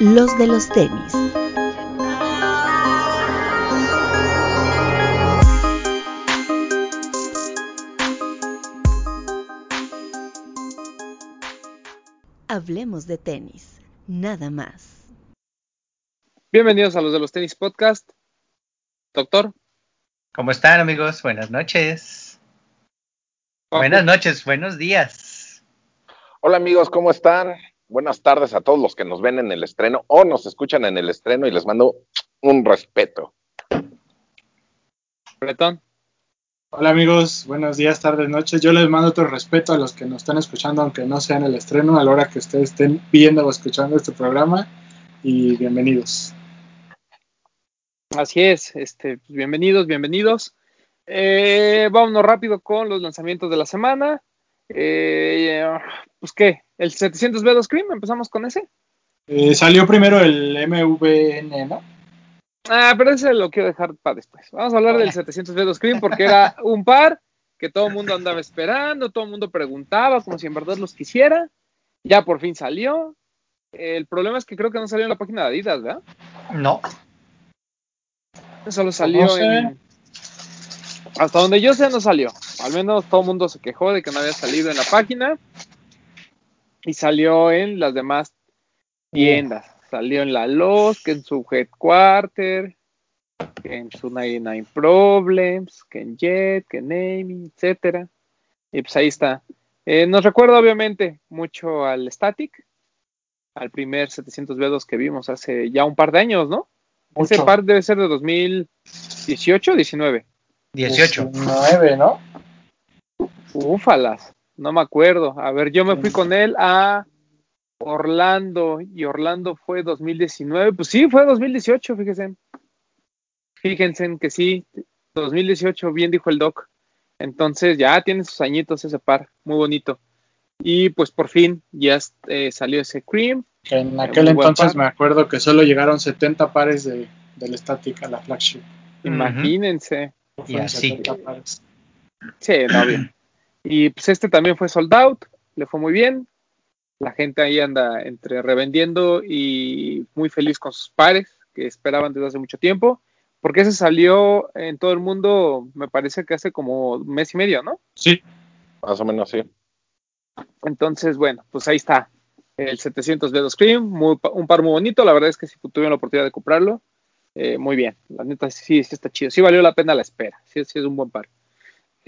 los de los tenis. Hablemos de tenis, nada más. Bienvenidos a los de los tenis podcast. Doctor. ¿Cómo están amigos? Buenas noches. Buenas noches, buenos días. Hola amigos, ¿cómo están? Buenas tardes a todos los que nos ven en el estreno o nos escuchan en el estreno y les mando un respeto. Bretón. Hola amigos, buenos días, tardes, noches. Yo les mando otro respeto a los que nos están escuchando, aunque no sea en el estreno, a la hora que ustedes estén viendo o escuchando este programa. Y bienvenidos. Así es, este, pues, bienvenidos, bienvenidos. Eh, vámonos rápido con los lanzamientos de la semana. Eh, pues qué, el 700B2 Cream, empezamos con ese. Eh, salió primero el MVN, ¿no? Ah, pero ese lo quiero dejar para después. Vamos a hablar del 700B2 Cream porque era un par que todo el mundo andaba esperando, todo el mundo preguntaba como si en verdad los quisiera. Ya por fin salió. El problema es que creo que no salió en la página de Adidas, ¿verdad? No. Solo salió en... Hasta donde yo sé no salió. Al menos todo el mundo se quejó de que no había salido en la página. Y salió en las demás tiendas. Salió en la Los, que en su Headquarter, que en su 99 Problems, que en Jet, que en Amy, etcétera. Y pues ahí está. Eh, nos recuerda obviamente mucho al Static, al primer 700B2 que vimos hace ya un par de años, ¿no? Mucho. Ese par debe ser de 2018 o 19. 18. 9, ¿no? Úfalas, no me acuerdo. A ver, yo me fui con él a Orlando y Orlando fue 2019. Pues sí, fue 2018, fíjense. Fíjense que sí, 2018, bien dijo el doc. Entonces ya tiene sus añitos ese par, muy bonito. Y pues por fin ya eh, salió ese cream. En aquel Muy buen entonces me acuerdo que solo llegaron 70 pares de, del Static a la flagship. Imagínense. Y así. 70 pares. Sí, no, bien. Y pues este también fue sold out, le fue muy bien. La gente ahí anda entre revendiendo y muy feliz con sus pares que esperaban desde hace mucho tiempo. Porque ese salió en todo el mundo, me parece que hace como mes y medio, ¿no? Sí, Más o menos sí. Entonces, bueno, pues ahí está. El 700 dedos Cream, muy un par muy bonito. La verdad es que si tuvieron la oportunidad de comprarlo, eh, muy bien. La neta sí, sí está chido. Sí valió la pena la espera. Sí, sí es un buen par.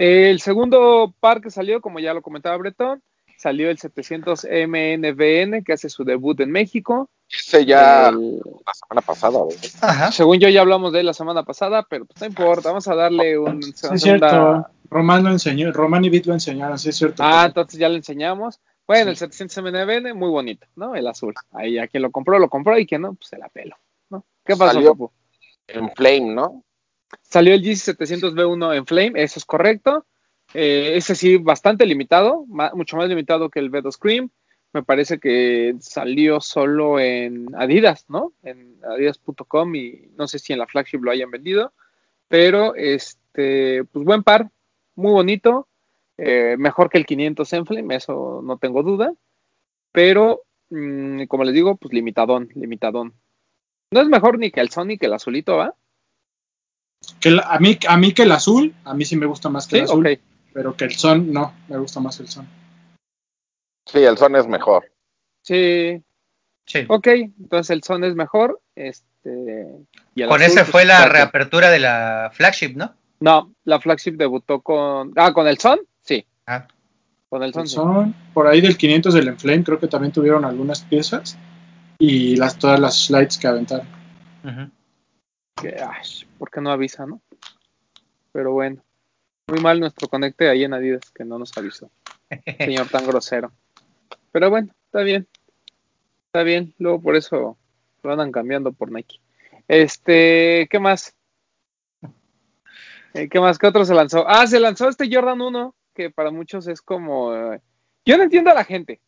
El segundo par que salió, como ya lo comentaba Bretón, salió el 700 MNBN, que hace su debut en México. Ese ya El- la semana pasada. Ajá. según yo ya hablamos de él la semana pasada, pero pues no importa, vamos a darle un sí es cierto. Román lo enseñó, Román y Bit lo enseñaron, sí es cierto. Ah, entonces ya le enseñamos. Bueno, el 700 MNBN, muy bonito, ¿no? El azul. Ahí a quien lo compró, lo compró y quien no, pues se la pelo, ¿no? ¿Qué pasó, Salió. Papu? En Flame, ¿no? Salió el GC700B1 en Flame, eso es correcto. Eh, ese sí, bastante limitado, mucho más limitado que el B2 Cream. Me parece que salió solo en Adidas, ¿no? En adidas.com y no sé si en la flagship lo hayan vendido. Pero, este, pues buen par, muy bonito. eh, mejor que el 500 en Flame, eso no tengo duda. Pero, mm, como les digo, pues limitadón, limitadón. No es mejor ni que el Sonic, que el azulito, ¿va? Que la- a, mí, a mí que el azul, a mí sí me gusta más que Sí, el azul, pero que el son, no, me gusta más el son. Sí, el son es mejor. Sí, Sí. ok, entonces el son es mejor. Este, y el Con azul, ese pues, fue la reapertura de la flagship, ¿no? No, la flagship debutó con. Ah, con el son, sí. Ah. Con el son, El sí. son, por ahí del 500 del Enflame, creo que también tuvieron algunas piezas y las, todas las slides que aventaron. Que, ay, ¿Por qué no avisa, no? Pero bueno, muy mal nuestro conecte ahí en Adidas, que no nos avisó. Señor tan grosero. Pero bueno, está bien. Está bien. Luego por eso lo andan cambiando por Nike. Este, ¿qué más? Eh, ¿Qué más? ¿Qué otro se lanzó? Ah, se lanzó este Jordan 1, que para muchos es como... eh, yo no entiendo a la gente.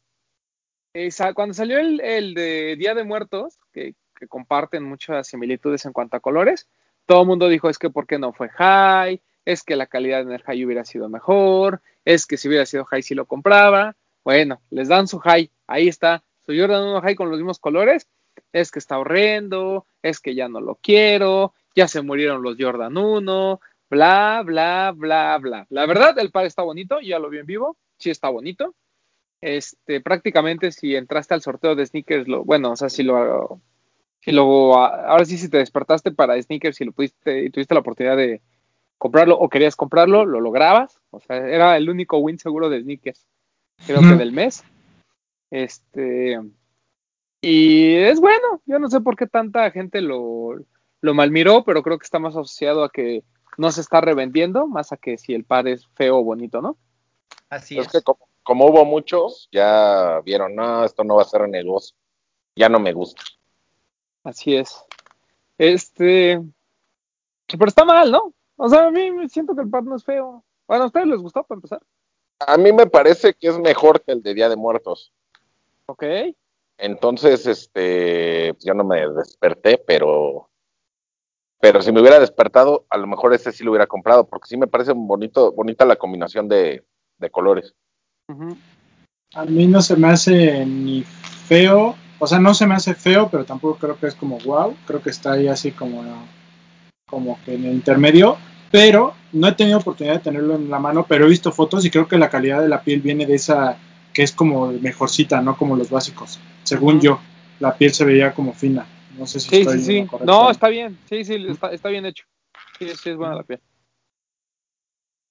Eh, cuando salió el, el de Día de Muertos, que, que comparten muchas similitudes en cuanto a colores, todo el mundo dijo es que por qué no fue high, es que la calidad en el high hubiera sido mejor, es que si hubiera sido high sí lo compraba. Bueno, les dan su high, ahí está, su Jordan 1 high con los mismos colores es que está horrendo, es que ya no lo quiero, ya se murieron los Jordan 1, bla, bla, bla, bla. La verdad, el par está bonito, ya lo vi en vivo, sí está bonito. Este, prácticamente si entraste al sorteo de sneakers, lo, bueno, o sea, si lo, si lo, ahora sí, si te despertaste para sneakers y lo pudiste, y tuviste la oportunidad de comprarlo o querías comprarlo, lo lograbas. O sea, era el único win seguro de sneakers, creo que del mes. Este, y es bueno, yo no sé por qué tanta gente lo, lo malmiró, pero creo que está más asociado a que no se está revendiendo, más a que si el par es feo o bonito, ¿no? Así Es es. que como, como hubo muchos, ya vieron, no, esto no va a ser negocio. Ya no me gusta. Así es. Este, pero está mal, ¿no? O sea, a mí me siento que el par no es feo. Bueno, ¿a ustedes les gustó para empezar? A mí me parece que es mejor que el de Día de Muertos. Ok. Entonces, este, yo no me desperté, pero, pero si me hubiera despertado, a lo mejor ese sí lo hubiera comprado, porque sí me parece bonito, bonita la combinación de, de colores. A mí no se me hace ni feo, o sea, no se me hace feo, pero tampoco creo que es como wow, creo que está ahí así como, como que en el intermedio, pero no he tenido oportunidad de tenerlo en la mano, pero he visto fotos y creo que la calidad de la piel viene de esa que es como mejorcita, no como los básicos. Según yo, la piel se veía como fina. No sé si Sí, estoy sí, sí. en lo correcto. No, está bien. Sí, sí, está, está bien hecho. Sí, sí, es buena la piel.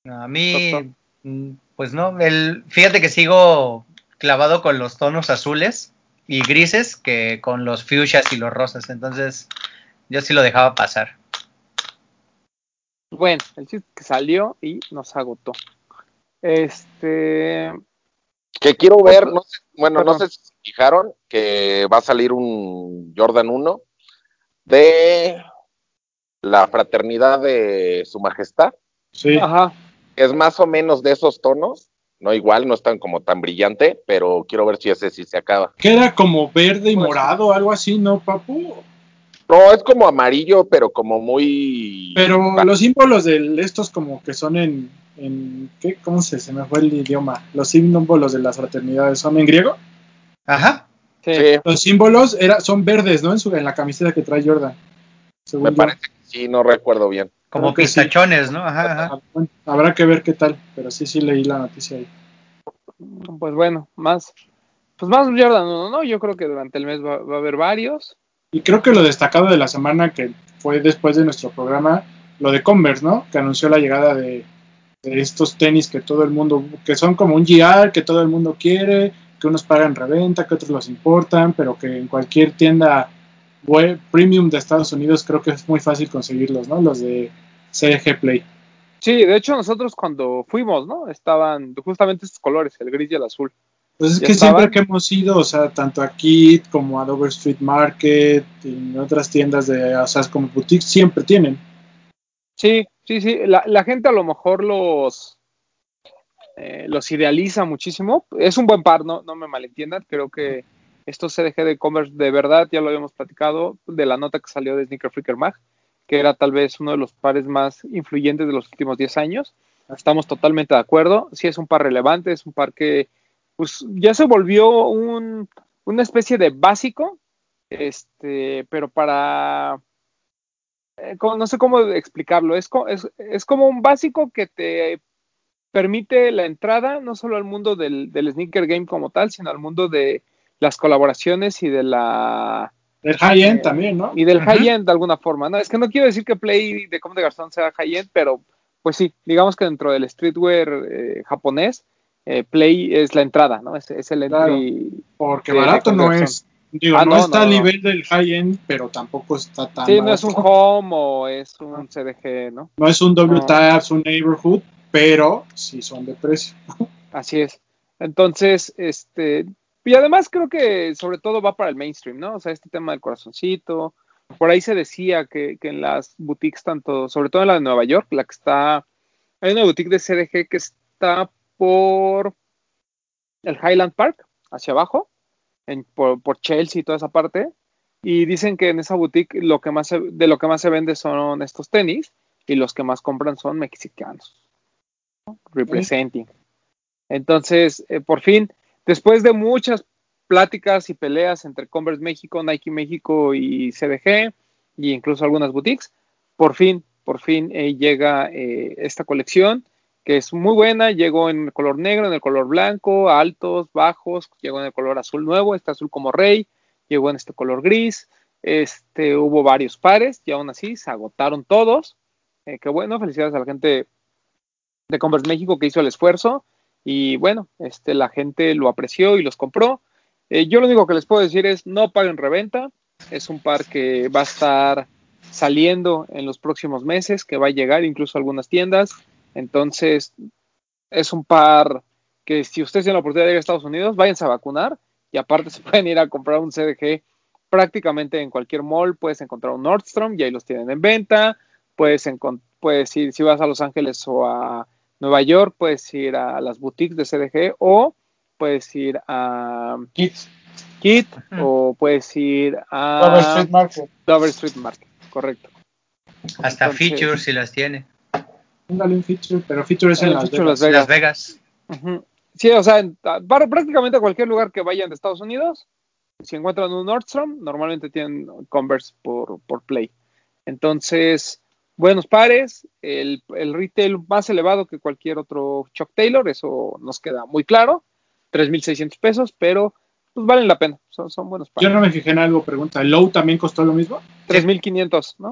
A mí, mm, pues no, el, fíjate que sigo clavado con los tonos azules y grises que con los fuchsias y los rosas, entonces yo sí lo dejaba pasar. Bueno, el chiste que salió y nos agotó. Este. Que quiero ver, no sé, bueno, Perdón. no sé si se fijaron que va a salir un Jordan 1 de la fraternidad de su majestad. Sí, Ajá. Es más o menos de esos tonos, no igual, no es tan como tan brillante, pero quiero ver si ese sí se acaba. que era como verde y Pues- morado, algo así, ¿no, papu? No, es como amarillo, pero como muy... Pero los símbolos de estos como que son en, en ¿qué? ¿Cómo se, se me fue el idioma? Los símbolos de las fraternidades son en griego. Ajá. Sí. Sí, Los símbolos era, son verdes, ¿no? En, su, en la camiseta que trae Jordan. Según me yo. parece que sí, no recuerdo bien. Como Creo que sí. pistachones, ¿no? Ajá, ajá. Habrá que ver qué tal, pero sí, sí leí la noticia ahí. Pues bueno, más. Pues más Jordan 1, ¿no? Yo creo que durante el mes va, va a haber varios. Y creo que lo destacado de la semana que fue después de nuestro programa, lo de Converse, ¿no? Que anunció la llegada de, de estos tenis que todo el mundo, que son como un GR, que todo el mundo quiere, que unos pagan reventa, que otros los importan, pero que en cualquier tienda web premium de Estados Unidos creo que es muy fácil conseguirlos, ¿no? Los de CG Play. Sí, de hecho, nosotros cuando fuimos, ¿no? Estaban justamente estos colores, el gris y el azul. Pues es ¿Ya que siempre que hemos ido, o sea, tanto aquí como a Dover Street Market y en otras tiendas de, o sea, como boutiques, siempre tienen. Sí, sí, sí. La, la gente a lo mejor los, eh, los idealiza muchísimo. Es un buen par, no, no me malentiendan. Creo que estos CDG de Converse de verdad, ya lo habíamos platicado, de la nota que salió de Sneaker Freaker Mag, que era tal vez uno de los pares más influyentes de los últimos 10 años. Estamos totalmente de acuerdo. Sí es un par relevante, es un par que pues, ya se volvió un, una especie de básico, este, pero para eh, no sé cómo explicarlo, es, es, es como un básico que te permite la entrada no solo al mundo del sneaker game como tal, sino al mundo de las colaboraciones y de la El high-end Eh, también, ¿no? y del Ujú. high-end de alguna forma. ¿no? Es que no quiero decir que Play de Como de Garzón sea high-end, pero pues sí, digamos que dentro del streetwear eh, japonés, eh, Play es la entrada, ¿no? Es, es el Claro. entry. Porque barato no es. Digo, Ah, no, no, está no, no. nivel del high-end, pero tampoco está tan Sí, no es un home o es un CDG, ¿no? No es un W No. Tabs, un neighborhood, pero sí son de precio. Así es. Entonces, este, y además creo que sobre todo va para el mainstream, ¿no? O sea, este tema del corazoncito. Por ahí se decía que, que en las boutiques, tanto, sobre todo en la de Nueva York, la que está, hay una boutique de CDG que está por el Highland Park, hacia abajo, en, por, por Chelsea y toda esa parte. Y dicen que en esa boutique lo que más se- de lo que más se vende son estos tenis y los que más compran son mexicanos. ¿no? Representing. Entonces, eh, por fin, después de muchas pláticas y peleas entre Converse México, Nike México y CDG, y incluso algunas boutiques. Por fin, por fin eh, llega eh, esta colección que es muy buena, llegó en el color negro, en el color blanco, altos, bajos, llegó en el color azul nuevo, este azul como rey, llegó en este color gris, este, hubo varios pares y aún así se agotaron todos. Eh, qué bueno, felicidades a la gente de Converse México que hizo el esfuerzo y bueno, este, la gente lo apreció y los compró. Eh, yo lo único que les puedo decir es no paguen reventa, es un par que va a estar saliendo en los próximos meses, que va a llegar incluso a algunas tiendas. Entonces, es un par que si ustedes tienen la oportunidad de ir a Estados Unidos, váyanse a vacunar y aparte se pueden ir a comprar un CDG prácticamente en cualquier mall, puedes encontrar un Nordstrom y ahí los tienen en venta, puedes, puedes ir, si vas a Los Ángeles o a Nueva York, puedes ir a las boutiques de CDG o puedes ir a Kids. Kit o puedes ir a Dover Street Market. Dover Street Market, correcto. Hasta Entonces- features si las tiene. Ándale un feature, pero feature es en Las feature Vegas. Las Vegas. Las Vegas. Ujú. Sí, o sea, en- a- para prácticamente cualquier lugar que vayan de Estados Unidos, si encuentran un Nordstrom, normalmente tienen Converse por, por Play. Entonces, buenos pares, el, el retail más elevado que cualquier otro Chuck Taylor, eso nos queda muy claro, 3.600 pesos, pero pues valen la pena, son, son buenos Yo pares. no me fijé en algo, pregunta. ¿El Low también costó lo mismo? 3.500, ¿no?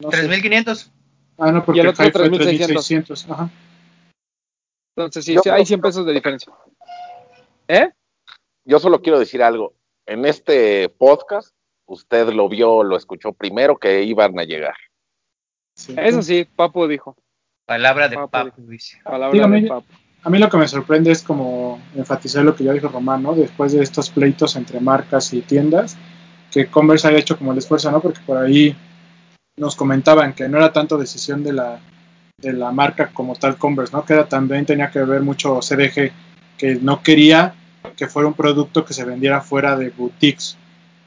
No sé. 3.500. Ah, no, porque Y el otro High fue 3,600. 3.600. Ajá. Entonces sí, Yo sí, hay creo 100 que- pesos de diferencia. ¿Eh? Yo solo quiero decir algo. En este podcast, usted lo vio, lo escuchó primero que iban a llegar. Sí. Eso sí, Papu dijo, Palabra de Papu. papu, dice. palabra Dígame. de Papu. A mí lo que me sorprende es como enfatizar lo que ya dijo Román, ¿no? Después de estos pleitos entre marcas y tiendas, que Converse haya hecho como el esfuerzo, ¿no? Porque por ahí nos comentaban que no era tanto decisión de la, de la marca como tal Converse, ¿no? Que era, también tenía que ver mucho CDG, que no quería que fuera un producto que se vendiera fuera de boutiques.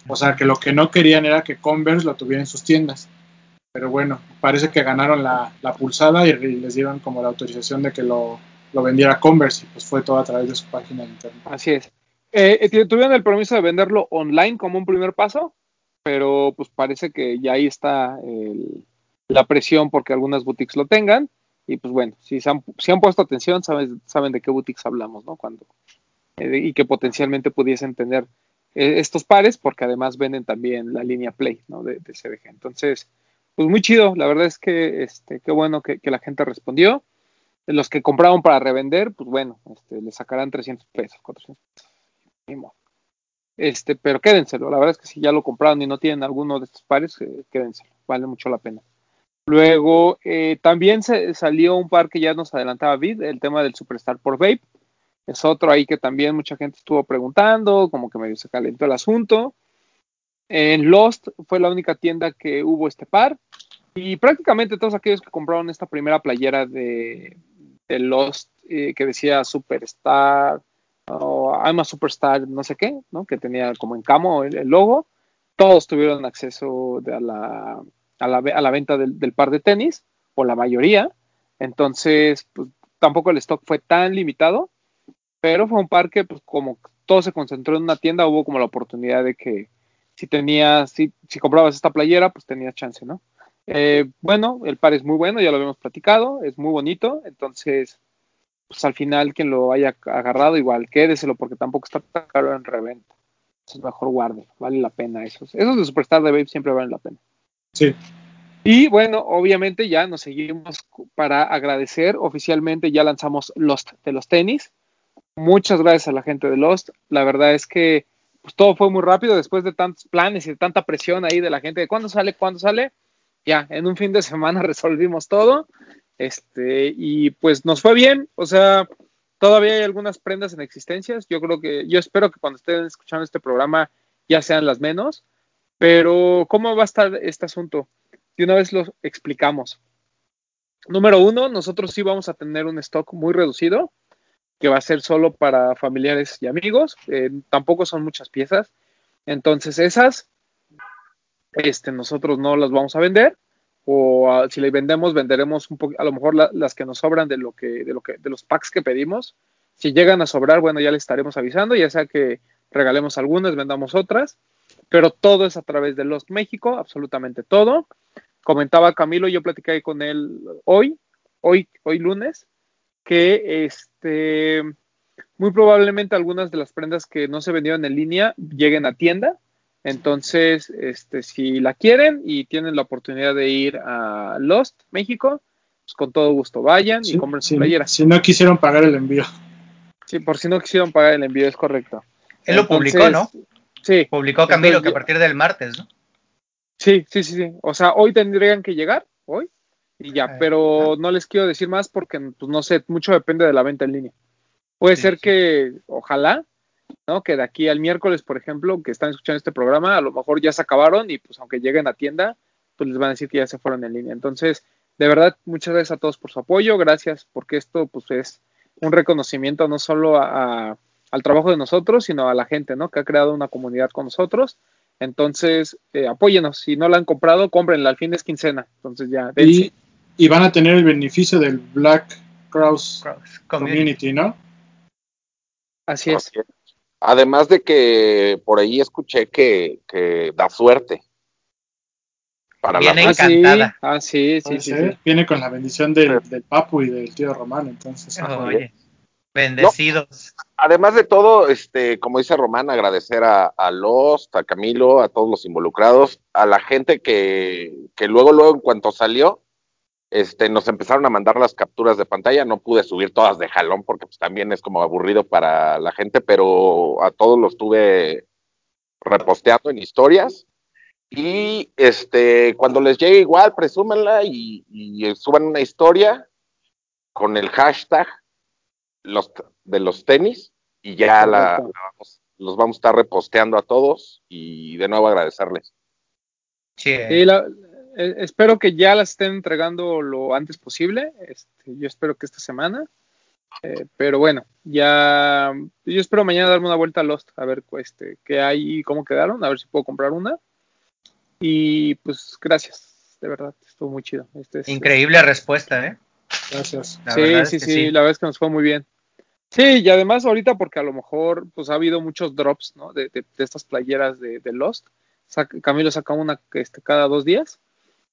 O sea, que lo que no querían era que Converse lo tuviera en sus tiendas. Pero bueno, parece que ganaron la, la pulsada y, les dieron como la autorización de que lo, lo vendiera Converse y pues fue todo a través de su página de internet. Así es. Eh, eh, tuvieron el permiso de venderlo online como un primer paso, pero pues parece que ya ahí está el- la presión porque algunas boutiques lo tengan. Y pues bueno, si se han, si han puesto atención, saben, saben de qué boutiques hablamos, ¿no? Cuando, eh, y que potencialmente pudiesen tener eh, estos pares, porque además venden también la línea Play, ¿no? De, de CBG. Entonces, pues muy chido. La verdad es que este, qué bueno que, la gente respondió. Los que compraron para revender, pues bueno, este, le sacarán 300 pesos, 400 pesos. Este, pero quédenselo. La verdad es que si ya lo compraron y no tienen alguno de estos pares, eh, quédenselo. Vale mucho la pena. Luego, eh, también se salió un par que ya nos adelantaba Vid, el tema del Superstar por Vape. Es otro ahí que también mucha gente estuvo preguntando, como que medio se calentó el asunto. En Lost fue la única tienda que hubo este par. Y prácticamente todos aquellos que compraron esta primera playera de, Lost eh, que decía Superstar o I'm a Superstar, no sé qué, ¿no? que tenía como en camo el, logo, todos tuvieron acceso a, la, a, la, venta del, del par de tenis, o la mayoría. Entonces, pues, tampoco el stock fue tan limitado, pero fue un par que, pues, como todo se concentró en una tienda, hubo como la oportunidad de que si tenías, si, si comprabas esta playera, pues tenías chance, ¿no? Eh, bueno, el par es muy bueno, ya lo habíamos platicado, es muy bonito, entonces, pues al final quien lo haya agarrado, igual quédeselo porque tampoco está tan caro en reventa. Entonces mejor guarde, vale la pena esos. Esos de Superstar de Babe siempre valen la pena. Sí, Y bueno, obviamente ya nos seguimos para agradecer. Oficialmente ya lanzamos Lost de los tenis. Muchas gracias a la gente de Lost. La verdad es que pues, todo fue muy rápido después de tantos planes y de tanta presión ahí de la gente de cuándo sale, cuándo sale. Ya, en un fin de semana resolvimos todo. Este, y pues nos fue bien. O sea, todavía hay algunas prendas en existencias. Yo creo que, yo espero que cuando estén escuchando este programa ya sean las menos. Pero, ¿cómo va a estar este asunto? De una vez lo explicamos. Número uno, nosotros sí vamos a tener un stock muy reducido, que va a ser solo para familiares y amigos. Eh, tampoco son muchas piezas. Entonces, esas, este, nosotros no las vamos a vender. O ah, si le vendemos, venderemos un poco, a lo mejor la- las que nos sobran de lo que, de lo que, de los packs que pedimos. Si llegan a sobrar, bueno, ya les estaremos avisando, ya sea que regalemos algunas, vendamos otras, pero todo es a través de Lost México, absolutamente todo. Comentaba Camilo, yo platicé con él hoy, hoy, hoy lunes, que este muy probablemente algunas de las prendas que no se vendieron en línea lleguen a tienda. Entonces, este, si la quieren y tienen la oportunidad de ir a Lost México, pues con todo gusto vayan y compren su playera. Si no quisieron pagar el envío. Sí, por si no quisieron pagar el envío, es correcto. Él lo publicó, ¿no? Sí. Publicó Camilo que a partir del martes, ¿no? Sí, sí, sí, sí. O sea, hoy tendrían que llegar, hoy, y ya, pero no les quiero decir más porque, pues no sé, mucho depende de la venta en línea. Puede ser que, ojalá, ¿no? Que de aquí al miércoles, por ejemplo, que están escuchando este programa, a lo mejor ya se acabaron y pues aunque lleguen a tienda, pues les van a decir que ya se fueron en línea. Entonces, de verdad, muchas gracias a todos por su apoyo, gracias porque esto pues es un reconocimiento no solo a, al trabajo de nosotros, sino a la gente, ¿no? Que ha creado una comunidad con nosotros. Entonces, eh, apóyenos. Si no la han comprado, cómprenla. Al fin es quincena. Entonces ya. Y, y, van a tener el beneficio del Black Cross, Community, ¿no? Así es. Además de que por ahí escuché que, que da suerte. Para Viene la encantada. Ah, sí, sí, sí, Viene con la bendición del, del, Papu y del tío Román, entonces. Oye, bendecidos. además de todo, este, como dice Román, agradecer a, a Lost, a Camilo, a todos los involucrados, a la gente que, que luego, luego, en cuanto salió, este, nos empezaron a mandar las capturas de pantalla, no pude subir todas de jalón porque pues, también es como aburrido para la gente, pero a todos los tuve reposteando en historias. Y este, cuando les llegue igual, presúmenla y, y suban una historia con el hashtag los, de los tenis y ya la, vamos, los vamos a estar reposteando a todos y de nuevo agradecerles. Sí, la, eh, espero que ya las estén entregando lo antes posible. Este, yo espero que esta semana. Eh, pero bueno, ya yo espero mañana darme una vuelta a Lost, a ver este, qué hay y cómo quedaron, a ver si puedo comprar una. Y pues gracias, de verdad, estuvo muy chido. Este Increíble respuesta, ¿eh? Gracias. sí, sí, sí, la verdad es que nos fue muy bien. Sí, y además ahorita porque a lo mejor pues ha habido muchos drops, ¿no? De, de, estas playeras de, de Lost. Camilo saca una este, cada dos días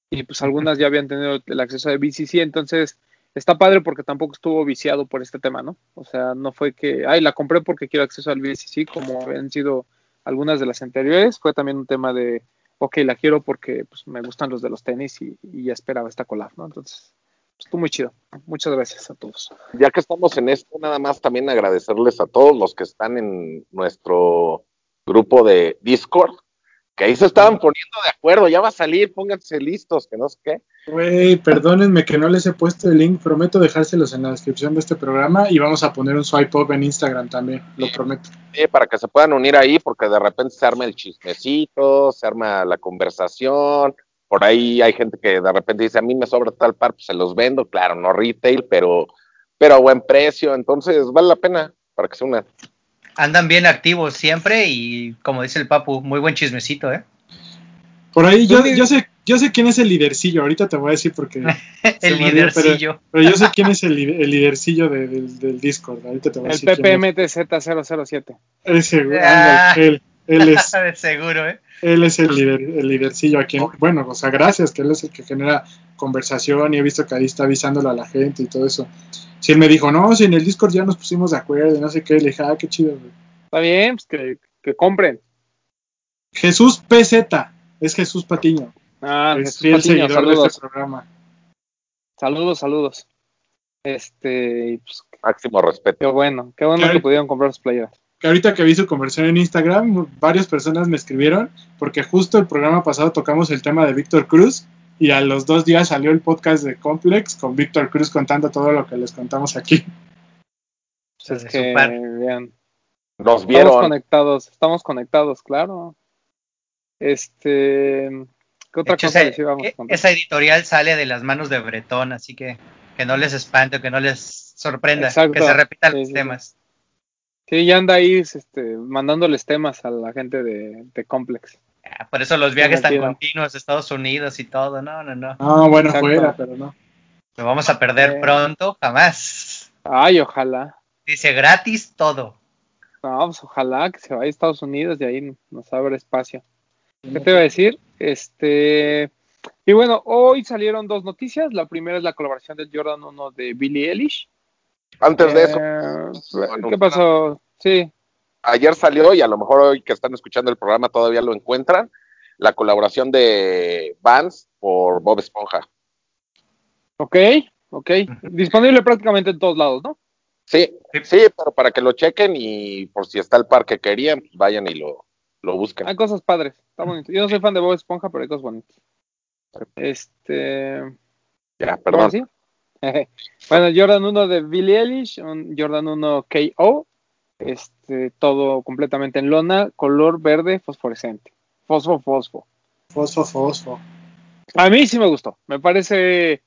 y pues algunas ya habían tenido el acceso de BCC, entonces está padre porque tampoco estuvo viciado por este tema, ¿no? O sea, no fue que, ay, la compré porque quiero acceso al BCC, como habían sido algunas de las anteriores, fue también un tema de, ok, la quiero porque pues, me gustan los de los tenis y, ya esperaba esta colar, ¿no? Entonces, pues, estuvo muy chido. Muchas gracias a todos. Ya que estamos en esto, nada más también agradecerles a todos los que están en nuestro grupo de Discord, que ahí se estaban poniendo de acuerdo, ya va a salir, pónganse listos, que no sé qué. Güey, perdónenme que no les he puesto el link, prometo dejárselos en la descripción de este programa y vamos a poner un swipe up en Instagram también, lo prometo. Sí, para que se puedan unir ahí, porque de repente se arma el chismecito, se arma la conversación, por ahí hay gente que de repente dice, a mí me sobra tal par, pues se los vendo, claro, no retail, pero, pero a buen precio, entonces vale la pena para que se unan andan bien activos siempre y como dice el Papu, muy buen chismecito, ¿eh? Por ahí yo, yo sé yo sé quién es el lidercillo, ahorita te voy a decir porque... el lidercillo. pero, yo sé quién es el, el lidercillo de, del, Discord, ahorita te voy a decir. El PPMTZ007. Ese, ah, él, él es... seguro, ¿eh? Él es el, líder, el lidercillo aquí. Bueno, o sea, gracias, que él es el que genera conversación y he visto que ahí está avisándolo a la gente y todo eso. Si él me dijo, no, si en el Discord ya nos pusimos de acuerdo y no sé qué, le dije, ah, qué chido, güey. Está bien, pues que, que compren. Jesús PZ, es Jesús Patiño. Ah, es Jesús Patiño, saludos. Este programa. Saludos, saludos. Este, pues, máximo respeto. Qué bueno, qué bueno que pudieron comprar sus playeras. Que ahorita que vi su conversión en Instagram, varias personas me escribieron, porque justo el programa pasado tocamos el tema de Víctor Cruz y a los dos días salió el podcast de Complex con Víctor Cruz contando todo lo que les contamos aquí. Pues es que, vean. Nos vieron. Estamos conectados, estamos conectados, claro. Este, ¿qué otra cosa esa, e, esa editorial sale de las manos de Bretón, así que que no les espante, que no les sorprenda, que se repitan los temas. Sí, ya anda ahí este, mandándoles temas a la gente de, de Complex. Ah, por eso los viajes tan continuos a Estados Unidos y todo, no, no, no. Ah, bueno, fuera, pero no. Lo vamos a perder pronto, jamás. Ay, ojalá. Dice gratis todo. No, pues ojalá que se vaya a Estados Unidos y ahí nos abre espacio. ¿Qué te iba a decir? Este. Y bueno, hoy salieron dos noticias. La primera es la colaboración del Jordan 1 de Billie Eilish. Antes de eso, Eh, ¿Qué pasó? Sí. Ayer salió y a lo mejor hoy que están escuchando el programa todavía lo encuentran, la colaboración de Vans por Bob Esponja. Ok, ok. Disponible prácticamente en todos lados, ¿no? Sí, Sí. pero para que lo chequen y por si está el par que querían, pues vayan y lo, lo busquen. Hay cosas padres. Está bonito. Yo no soy fan de Bob Esponja, pero hay cosas bonitas. Este. Ya, ¿ahora perdón. bueno, Jordan 1 de Billie Eilish, un Jordan 1 KO. Este, todo completamente en lona, color verde fosforescente. Fosfo, fosfo. Fosfo, fosfo. A mí sí me gustó. Me parece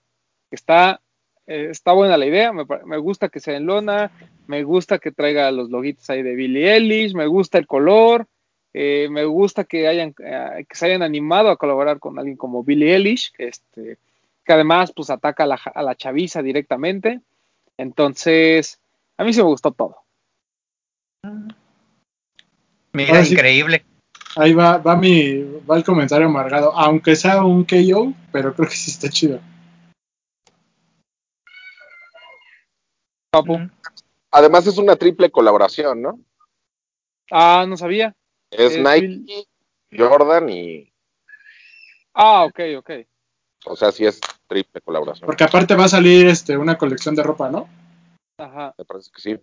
que está, eh, está buena la idea. Me, gusta que sea en lona. Me gusta que traiga los loguitos ahí de Billie Eilish. Me gusta el color. eh, me gusta que hayan eh, que se hayan animado a colaborar con alguien como Billie Eilish, que, este, que además pues ataca a la, a la chaviza directamente. Entonces, a mí sí me gustó todo. Mira, Ahora sí. increíble. Ahí va, va mi, va el comentario amargado. Aunque sea un KO, pero creo que sí está chido. Papu. Además es una triple colaboración, ¿no? Ah, no sabía. Es Es Nike, Jordan y, Ah, ok, ok. o sea, sí es triple colaboración. Porque aparte va a salir este una colección de ropa, ¿no? Ajá. Me parece que sí.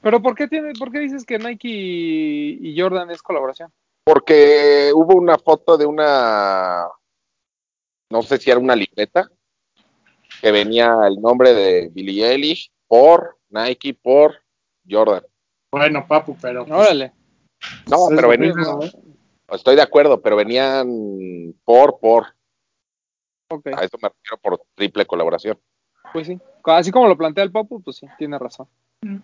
Pero ¿por qué tiene, por qué dices que Nike y, y Jordan es colaboración? Porque hubo una foto de una, no sé si era una libreta, que venía el nombre de Billie Eilish por Nike, por Jordan. Bueno, papu, pero. pues, Órale. No, pero venía, mismo, ¿eh? estoy de acuerdo, pero venían por, por, Ok, a eso me refiero por triple colaboración. pues sí. Así como lo plantea el Papu, pues sí, tiene razón. Mm.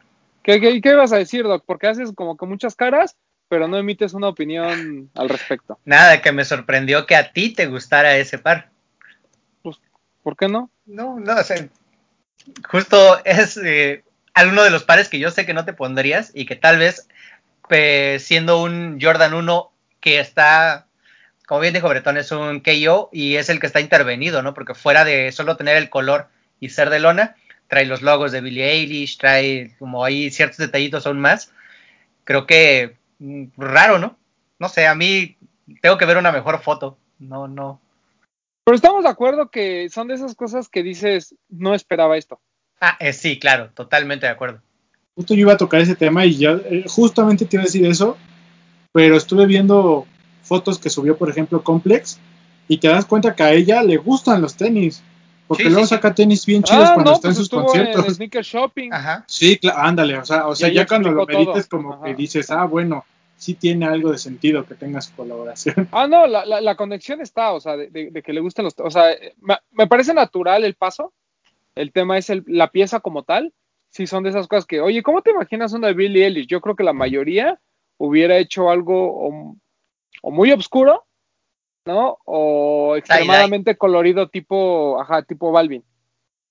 ¿Qué, qué, qué ibas a decir, Doc? Porque haces como que muchas caras, pero no emites una opinión al respecto. Nada, que me sorprendió que a ti te gustara ese par. ¿Por qué no? No, no, o sea, justo es eh, alguno de los pares que yo sé que no te pondrías y que tal vez eh, siendo un Jordan 1 que está, como bien dijo Bretón, es un KO y es el que está intervenido, ¿no? Porque fuera de solo tener el color y ser de lona, trae los logos de Billie Eilish, trae como ahí ciertos detallitos aún más. Creo que mm, raro, ¿no? No sé, a mí tengo que ver una mejor foto. No, no. Pero estamos de acuerdo que son de esas cosas que dices, no esperaba esto. Ah, eh, sí, claro, totalmente de acuerdo. Justo yo iba a tocar ese tema y ya eh, justamente te iba a decir eso, pero estuve viendo fotos que subió, por ejemplo, Complex, y te das cuenta que a ella le gustan los tenis, porque Sí, luego sí, sí. saca tenis bien chidos Ah, cuando no, está en pues sus conciertos. en Sneaker Shopping. Ajá. Sí, claro, ándale, o sea, o sea ya cuando lo medites todo. como Ajá. que dices, ah, bueno, sí tiene algo de sentido que tenga su colaboración. Ah, no, la, la, la conexión está, o sea, de, de- de que le gusten los... O sea, eh, me, me parece natural el paso. El tema es el, la pieza como tal. Sí, son de esas cosas que, oye, ¿cómo te imaginas una de Billie Eilish? Yo creo que la mayoría hubiera hecho algo o, o muy oscuro, ¿no? O extremadamente colorido tipo, ajá, tipo Balvin.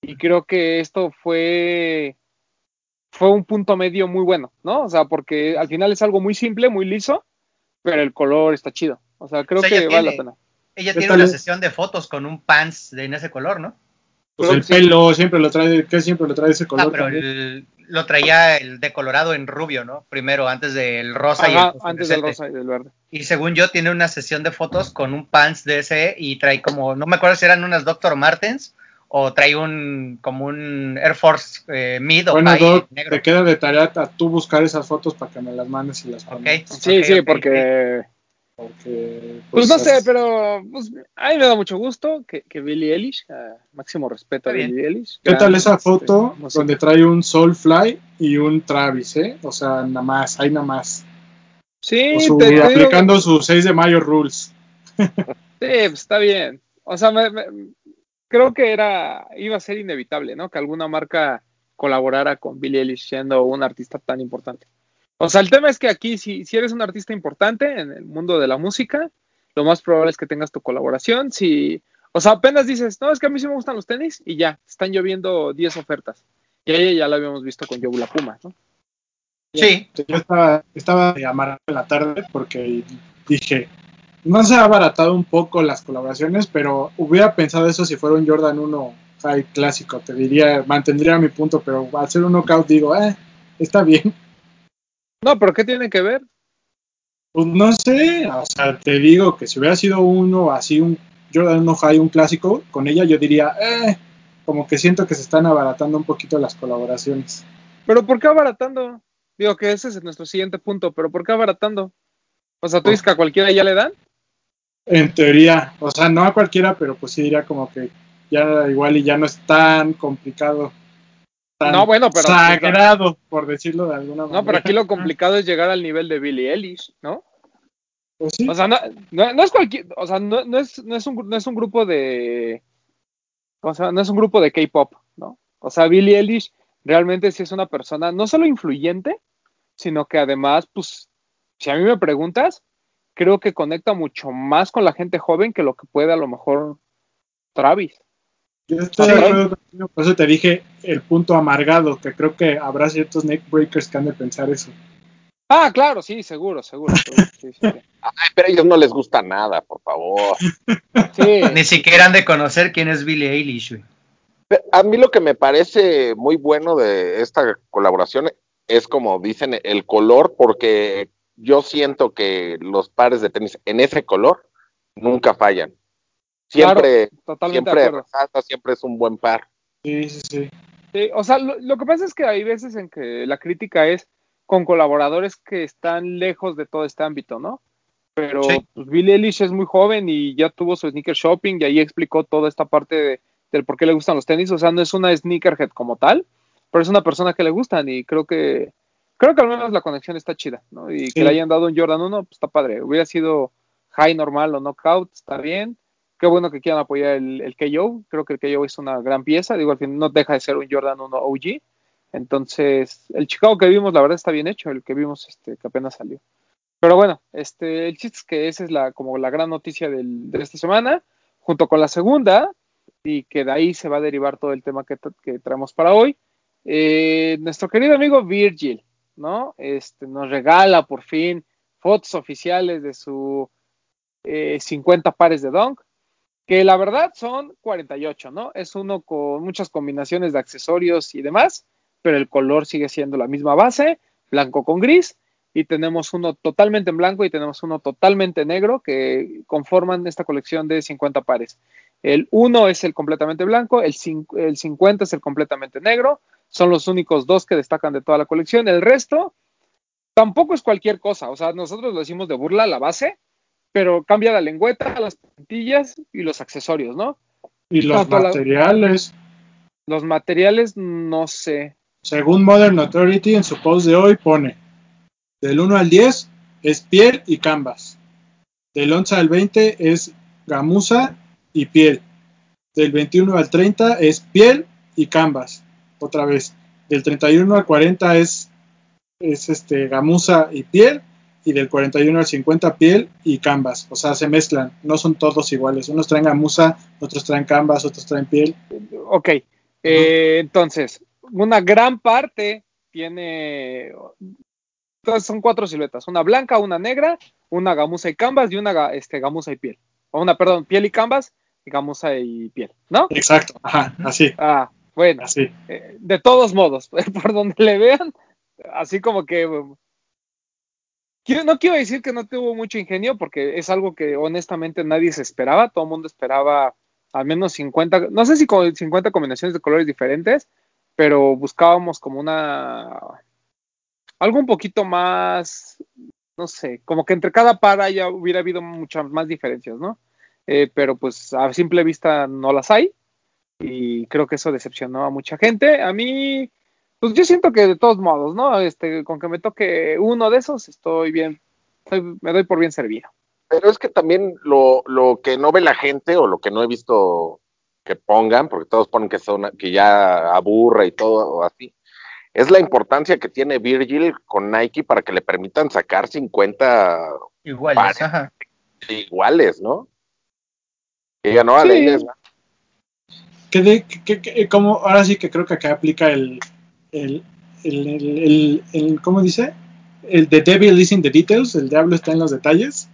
Y creo que esto fue fue un punto medio muy bueno, ¿no? O sea, porque al final es algo muy simple, muy liso, pero el color está chido. O sea, creo O sea, que vale la pena. Ella ¿Qué tiene una es? sesión de fotos con un pants de en ese color, ¿no? Pues Creo el sí. pelo siempre lo trae, que siempre lo trae ese color Ah, pero también. el- lo traía el decolorado en rubio, ¿no? Primero, antes del rosa y el antes del rosa y del verde. Y según yo, tiene una sesión de fotos con un pants de ese y trae como, no me acuerdo si eran unas Dr. Martens o trae un, como un Air Force eh, Mid o Bueno, High Doc, negro. te queda de tarea a tú buscar esas fotos para que me las mandes y las pongas. Sí, sí, porque, Porque, pues, no sé, pero pues, a mí me da mucho gusto que, que Billie Eilish, ah, máximo respeto a bien. Billie Eilish. ¿Qué gran, tal esa este, foto donde trae un Soulfly y un Travis, eh? O sea, nada más, ahí nada más. Sí, su- te- te digo- aplicando sus 6 de mayo rules. Sí, pues está bien. O sea, me- me- creo que era, iba a ser inevitable, ¿no? Que alguna marca colaborara con Billie Eilish siendo un artista tan importante. O sea, el tema es que aquí, si, si eres un artista importante en el mundo de la música, lo más probable es que tengas tu colaboración. Si, o sea, apenas dices, no, es que a mí sí me gustan los tenis y ya, están lloviendo 10 ofertas. Que ella ya la habíamos visto con Yobula Puma, ¿no? Sí. Yo estaba, estaba amarrado en la tarde porque dije, no se ha abaratado un poco las colaboraciones, pero hubiera pensado eso si fuera un Jordan 1 High clásico, te diría, mantendría mi punto, pero al ser un knockout digo, eh, está bien. No, pero ¿qué tiene que ver? Pues no sé, o sea, te digo que si hubiera sido uno así, un Jordan 1 High, un clásico, con ella yo diría, eh, como que siento que se están abaratando un poquito las colaboraciones. ¿Pero por qué abaratando? Digo que ese es nuestro siguiente punto, pero ¿por qué abaratando? O sea, ¿tú dices que a cualquiera ya le dan? En teoría, o sea, no a cualquiera, pero pues sí diría como que ya igual y ya no es tan complicado. No, bueno, pero- Sagrado, por decirlo de alguna manera. No, pero aquí lo complicado es llegar al nivel de Billie Eilish, ¿no? Pues sí, O sea, no, no, no es cualquier, o sea, no, no es, no es un, no es un grupo de, o sea, no es un grupo de K-pop, ¿no? O sea, Billie Eilish realmente sí es una persona no solo influyente, sino que además, pues, si a mí me preguntas, creo que conecta mucho más con la gente joven que lo que puede a lo mejor Travis. Yo estoy Sí. de acuerdo contigo, por eso te dije el punto amargado, que creo que habrá ciertos neckbreakers que han de pensar eso. Ah, claro, sí, seguro, seguro, seguro. Sí, sí, sí. Ay, pero a ellos no les gusta nada, por favor. Sí, Ni siquiera han de conocer quién es Billie Eilish. A mí lo que me parece muy bueno de esta colaboración es como dicen el color, porque yo siento que los pares de tenis en ese color nunca fallan. Siempre, totalmente de siempre siempre es un buen par. Sí, sí, sí. Sí, o sea, lo, lo que pasa es que hay veces en que la crítica es con colaboradores que están lejos de todo este ámbito, ¿no? Pero Sí. pues, Billie Eilish es muy joven y ya tuvo su sneaker shopping y ahí explicó toda esta parte de- del por qué le gustan los tenis. O sea, no es una sneakerhead como tal, pero es una persona que le gustan y creo que creo que al menos la conexión está chida, ¿no? Y Sí. que le hayan dado un Jordan 1, pues está padre. Hubiera sido high normal o knockout, está bien. Qué bueno que quieran apoyar el, KO. Creo que el KO es una gran pieza. Digo, al fin no deja de ser un Jordan 1 OG. Entonces, el Chicago que vimos, la verdad, está bien hecho. El que vimos, este, que apenas salió. Pero bueno, este, el chiste es que esa es la, como la gran noticia de esta semana, junto con la segunda, y que de ahí se va a derivar todo el tema que traemos para hoy. Eh, nuestro querido amigo Virgil, ¿no? Este, nos regala por fin fotos oficiales de su eh, 50 pares de Dunk, que la verdad son 48, ¿no? Es uno con muchas combinaciones de accesorios y demás, pero el color sigue siendo la misma base, blanco con gris, y tenemos uno totalmente en blanco y tenemos uno totalmente negro que conforman esta colección de 50 pares. El 1 es el completamente blanco, el, el 50 es el completamente negro, son los únicos dos que destacan de toda la colección, el resto tampoco es cualquier cosa, o sea, nosotros lo decimos de burla la base, pero cambia la lengüeta, las plantillas y los accesorios, ¿no? Y los Tanto la- materiales, Los materiales, no sé. según Modern Authority, en su post de hoy pone, del 1 al 10 es piel y canvas. Del 11 al 20 es gamuza y piel. Del 21 al 30 es piel y canvas. Otra vez. Del 31 al 40 es, es este, gamuza y piel. Y del 41 al 50 piel y canvas. O sea, se mezclan. No son todos iguales. Unos traen gamuza, otros traen canvas, otros traen piel. Ok, eh, entonces, una gran parte tiene. Entonces son cuatro siluetas: una blanca, una negra, una gamuza y canvas y una este, gamuza y piel. O una, perdón, piel y canvas y gamuza y piel, ¿no? Exacto. Ajá, así. Ah, bueno, Así. eh, de todos modos, por donde le vean, así como que. No quiero decir que no tuvo mucho ingenio, porque es algo que honestamente nadie se esperaba. Todo el mundo esperaba al menos 50, no sé si con 50 combinaciones de colores diferentes, pero buscábamos como una. algo un poquito más. no sé, como que entre cada para ya hubiera habido muchas más diferencias, ¿no? Eh, pero pues a simple vista no las hay y creo que eso decepcionó a mucha gente. A mí, pues yo siento que de todos modos, ¿no? Este, con que me toque uno de esos, estoy bien, estoy- me doy por bien servido. Pero es que también lo, lo que no ve la gente o lo que no he visto que pongan, porque todos ponen que son que ya aburre y todo o así, es la importancia que tiene Virgil con Nike para que le permitan sacar 50 Iguales, ajá. iguales, ¿no? Que ya no, Sí. de ahí les va. que de, que- que- como ahora sí que creo que acá aplica el el, el, el, el- ¿cómo dice? El The Devil is in the details, el diablo está en los detalles.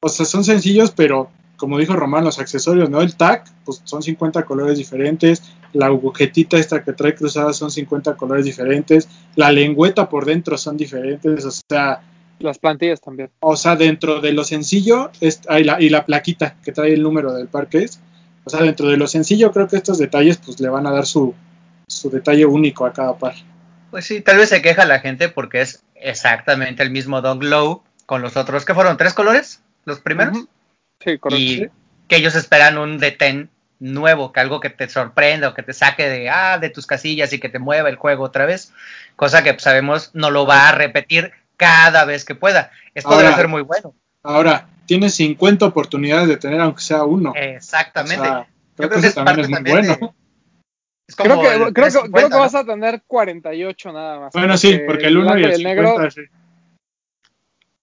O sea, son sencillos, pero como dijo Román, los accesorios, ¿no? El tag, pues son 50 colores diferentes. La agujetita esta que trae cruzada son 50 colores diferentes. La lengüeta por dentro son diferentes. O sea, Las plantillas también. o sea, dentro de lo sencillo, es, ah, y, la, y la plaquita que trae el número del par que es. O sea, dentro de lo sencillo, creo que estos detalles pues le van a dar su, su detalle único a cada par. Pues sí, tal vez se queja la gente porque es exactamente el mismo Dog Low con los otros, que fueron tres colores, los primeros. Sí, correcto. y sí. que ellos esperan un detén nuevo, que algo que te sorprenda o que te saque de, ah, de tus casillas y que te mueva el juego otra vez, cosa que pues, sabemos no lo va a repetir cada vez que pueda. Esto Ahora- debe ser muy bueno. Ahora, tienes 50 oportunidades de tener aunque sea uno. Exactamente. O sea, Yo creo que eso también es muy bueno. De- es como Creo que, el creo, que, 350, creo que ¿no? vas a tener 48 nada más. Bueno, sí, porque el 1 y el negro 50, sí.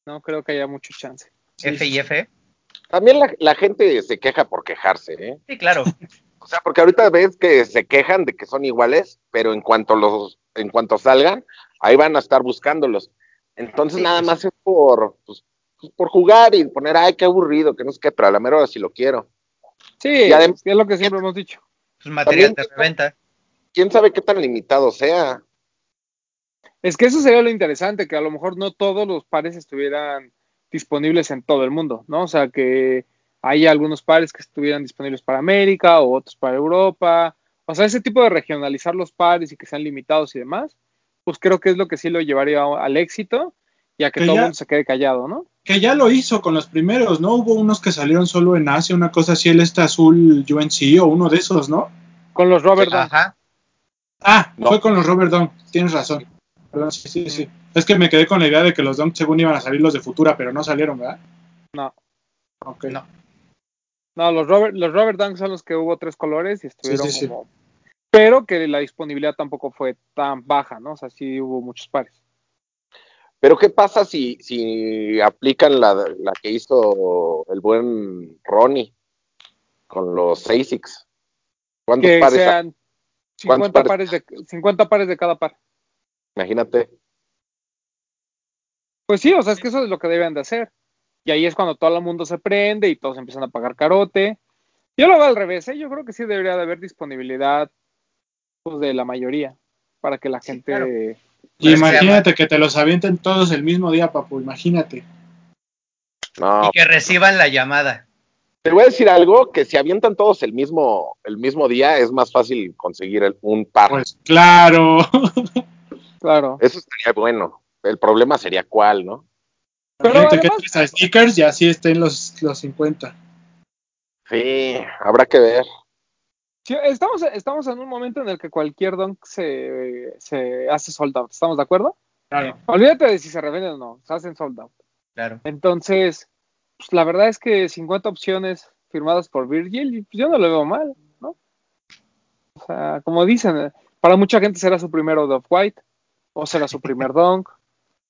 no creo que haya mucho chance. F y F. También la, la gente se queja por quejarse, ¿eh? Sí, claro. O sea, porque ahorita ves que se quejan de que son iguales, pero en cuanto los, en cuanto salgan, ahí van a estar buscándolos. Entonces Sí, nada pues. más es por, pues, pues, por jugar y poner, ay, qué aburrido, que no sé qué, pero a la mera hora sí lo quiero. Sí, Y es lo que siempre hemos dicho. Pues material También- de reventa. ¿Quién sabe qué tan limitado sea? Es que eso sería lo interesante, que a lo mejor no todos los pares estuvieran disponibles en todo el mundo, ¿no? O sea, que hay algunos pares que estuvieran disponibles para América o otros para Europa. O sea, ese tipo de regionalizar los pares y que sean limitados y demás, pues creo que es lo que sí lo llevaría al éxito y a que Que todo el ya- mundo se quede callado, ¿no? Que ya lo hizo con los primeros, ¿no? Hubo unos que salieron solo en Asia, una cosa así, el este azul UNC o uno de esos, ¿no? Con los Robert Dunk. Ajá. Ah, No. fue con los Robert Dunk, tienes razón. Perdón, sí, sí, sí. Es que me quedé con la idea de que los Dunk según iban a salir los de Futura, pero no salieron, ¿verdad? No. Ok. No. No, los Robert, los Robert Dunk son los que hubo tres colores y estuvieron Sí, sí, sí. como. Pero que la disponibilidad tampoco fue tan baja, ¿no? O sea, sí hubo muchos pares. Pero ¿qué pasa si, si aplican la, la que hizo el buen Ronnie con los ASICs? ¿Cuántos Que pares? sean 50 ¿Cuántos pares? de, 50 pares de cada par. Imagínate. Pues sí, o sea, es que eso es lo que deben de hacer. Y ahí es cuando todo el mundo se prende y todos empiezan a pagar carote. Yo lo veo al revés, ¿eh? Yo creo que sí debería de haber disponibilidad pues, de la mayoría para que la Sí, gente... claro. Y que imagínate que te los avienten todos el mismo día, papu, imagínate. No, Y que reciban la llamada. te voy a decir algo, que si avientan todos el mismo, el mismo día, es más fácil conseguir el- un par. Pues claro. Claro. Eso estaría bueno. El problema sería cuál, ¿no? Pero Imagínate que además- traes a stickers y así estén los, los 50. Sí, habrá que ver. Sí, estamos, estamos en un momento en el que cualquier dunk se, se hace sold out. ¿Estamos de acuerdo? Claro. Olvídate de si se revenden o no, se hacen sold out. Claro. Entonces, pues, la verdad es que 50 opciones firmadas por Virgil, pues yo no lo veo mal, ¿no? O sea, como dicen, para mucha gente será su primer Off White, o será su primer dunk,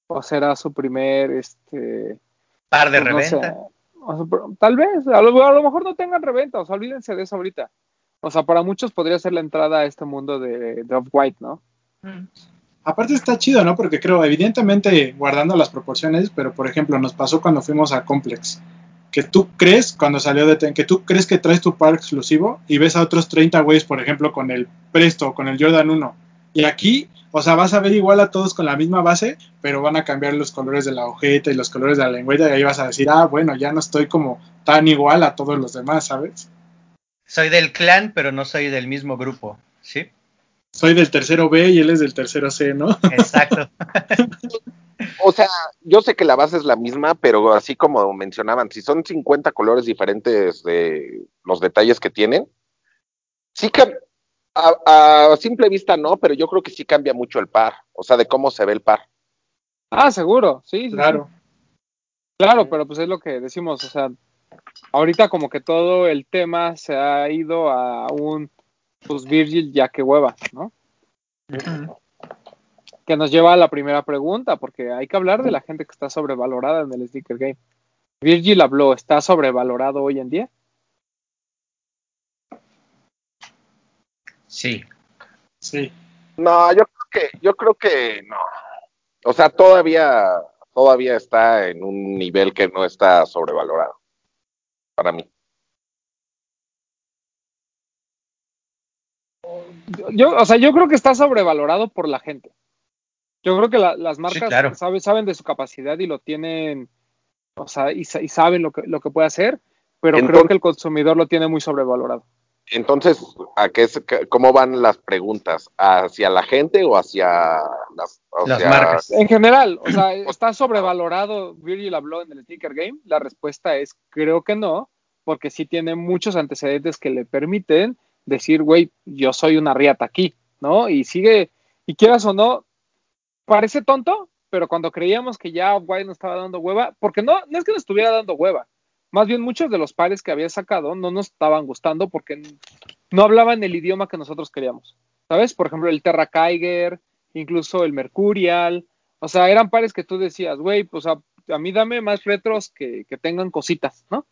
o será su primer, este, Par de pues, no sé, reventa. o tal vez, a lo, a lo mejor no tengan reventa, o sea, olvídense de eso ahorita. O sea, para muchos podría ser la entrada a este mundo de, de Off-White, ¿no? Mm. Aparte está chido, ¿no? Porque creo, evidentemente, guardando las proporciones, pero por ejemplo, nos pasó cuando fuimos a Complex. Que tú crees, cuando salió de Ten, que tú crees que traes tu par exclusivo y ves a otros 30 güeyes, por ejemplo, con el Presto, con el Jordan 1. Y aquí, o sea, vas a ver igual a todos con la misma base, pero van a cambiar los colores de la hojeta y los colores de la lengüeta y ahí vas a decir, ah, bueno, ya no estoy como tan igual a todos los demás, ¿sabes? Soy del clan, pero no soy del mismo grupo. ¿Sí? Soy del tercero B y él es del tercero C, ¿no? Exacto. O sea, yo sé que la base es la misma, pero así como mencionaban, si son 50 colores diferentes de los detalles que tienen, sí que a, a simple vista no, pero yo creo que sí cambia mucho el par, o sea, de cómo se ve el par. Ah, seguro, sí, sí, sí. Claro. Claro, pero pues es lo que decimos, o sea, ahorita como que todo el tema se ha ido a un, pues Virgil ya que hueva, ¿no? Que nos lleva a la primera pregunta, porque hay que hablar de la gente que está sobrevalorada en el sneaker game. Virgil habló, ¿está sobrevalorado hoy en día? Sí. Sí. No, yo creo que, yo creo que no. O sea, todavía, todavía está en un nivel que no está sobrevalorado. Para mí. Yo, o sea, yo creo que está sobrevalorado por la gente. Yo creo que la- las marcas Sí, claro. saben, saben de su capacidad y lo tienen, o sea, y, sa- y saben lo que, lo que puede hacer, pero creo que el consumidor lo tiene muy sobrevalorado. Entonces, ¿a qué qué- ¿cómo van las preguntas? ¿Hacia la gente o hacia las, Las hacia- marcas. En general, o sea, ¿está sobrevalorado Virgil habló en el Sneaker Game? La respuesta es creo que no, porque sí tiene muchos antecedentes que le permiten decir, güey, yo soy una riata aquí, ¿no? Y sigue, y quieras o no, parece tonto, pero cuando creíamos que ya Off-White nos estaba dando hueva, porque no, no es que nos estuviera dando hueva, más bien muchos de los pares que había sacado no nos estaban gustando porque no hablaban el idioma que nosotros queríamos, ¿sabes? Por ejemplo, el Terra Kiger, incluso el Mercurial, o sea, eran pares que tú decías, güey, pues a, a mí dame más retros que, que tengan cositas, ¿no?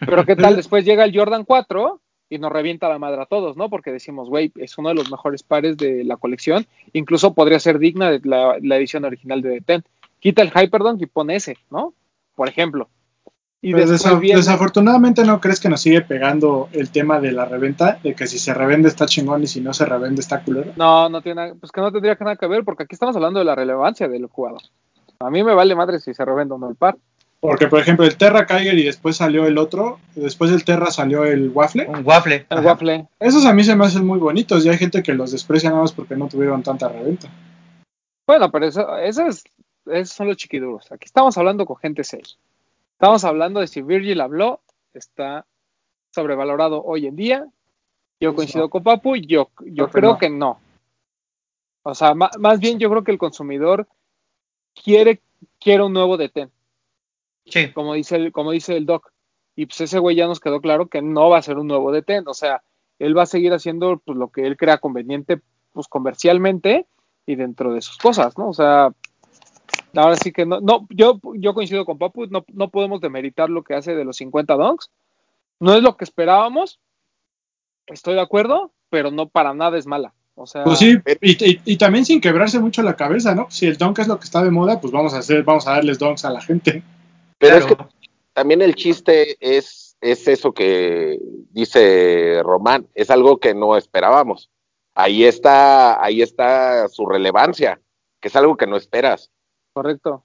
Pero qué tal, después llega el Jordan 4 y nos revienta la madre a todos, ¿no? Porque decimos, güey, es uno de los mejores pares de la colección, incluso podría ser digna de la, la edición original de Ten. Quita el Hyperdunk y pone ese, ¿no? Por ejemplo. Y Pues viene- Desafortunadamente no crees que nos sigue pegando el tema de la reventa, de que si se revende está chingón y si no se revende está culero. No, no tiene nada, pues que no tendría que nada que ver, porque aquí estamos hablando de la relevancia del jugador. A mí me vale madre si se revende o no el par. Porque, por ejemplo, el Terra Kiger y después salió el otro, después del Terra salió el Waffle. Un waffle. El Ajá. waffle. Esos a mí se me hacen muy bonitos y hay gente que los desprecia nada más porque no tuvieron tanta reventa. Bueno, pero eso, eso es, esos son los chiquiduros. Aquí estamos hablando con gente seria. Estamos hablando de si Virgil habló, está sobrevalorado hoy en día. Yo Pues coincido no. con Papu, yo, yo Creo que no. que no. O sea, más bien yo creo que el consumidor quiere, quiere un nuevo detén, Sí. como dice el, como dice el doc. Y pues ese güey ya nos quedó claro que no va a ser un nuevo detén. O sea, él va a seguir haciendo pues, lo que él crea conveniente, pues comercialmente y dentro de sus cosas, ¿no? O sea, ahora sí que no, no yo, yo coincido con Papu, no, no podemos demeritar lo que hace de los 50 donks. No es lo que esperábamos, estoy de acuerdo, pero no para nada es mala. O sea, Pues sí, y, y- y también sin quebrarse mucho la cabeza, ¿no? Si el donk es lo que está de moda, pues vamos a hacer, vamos a darles donks a la gente. Pero Claro. es que también el chiste es, es eso que dice Román, es algo que no esperábamos. Ahí está, ahí está su relevancia, que es algo que no esperas. Correcto.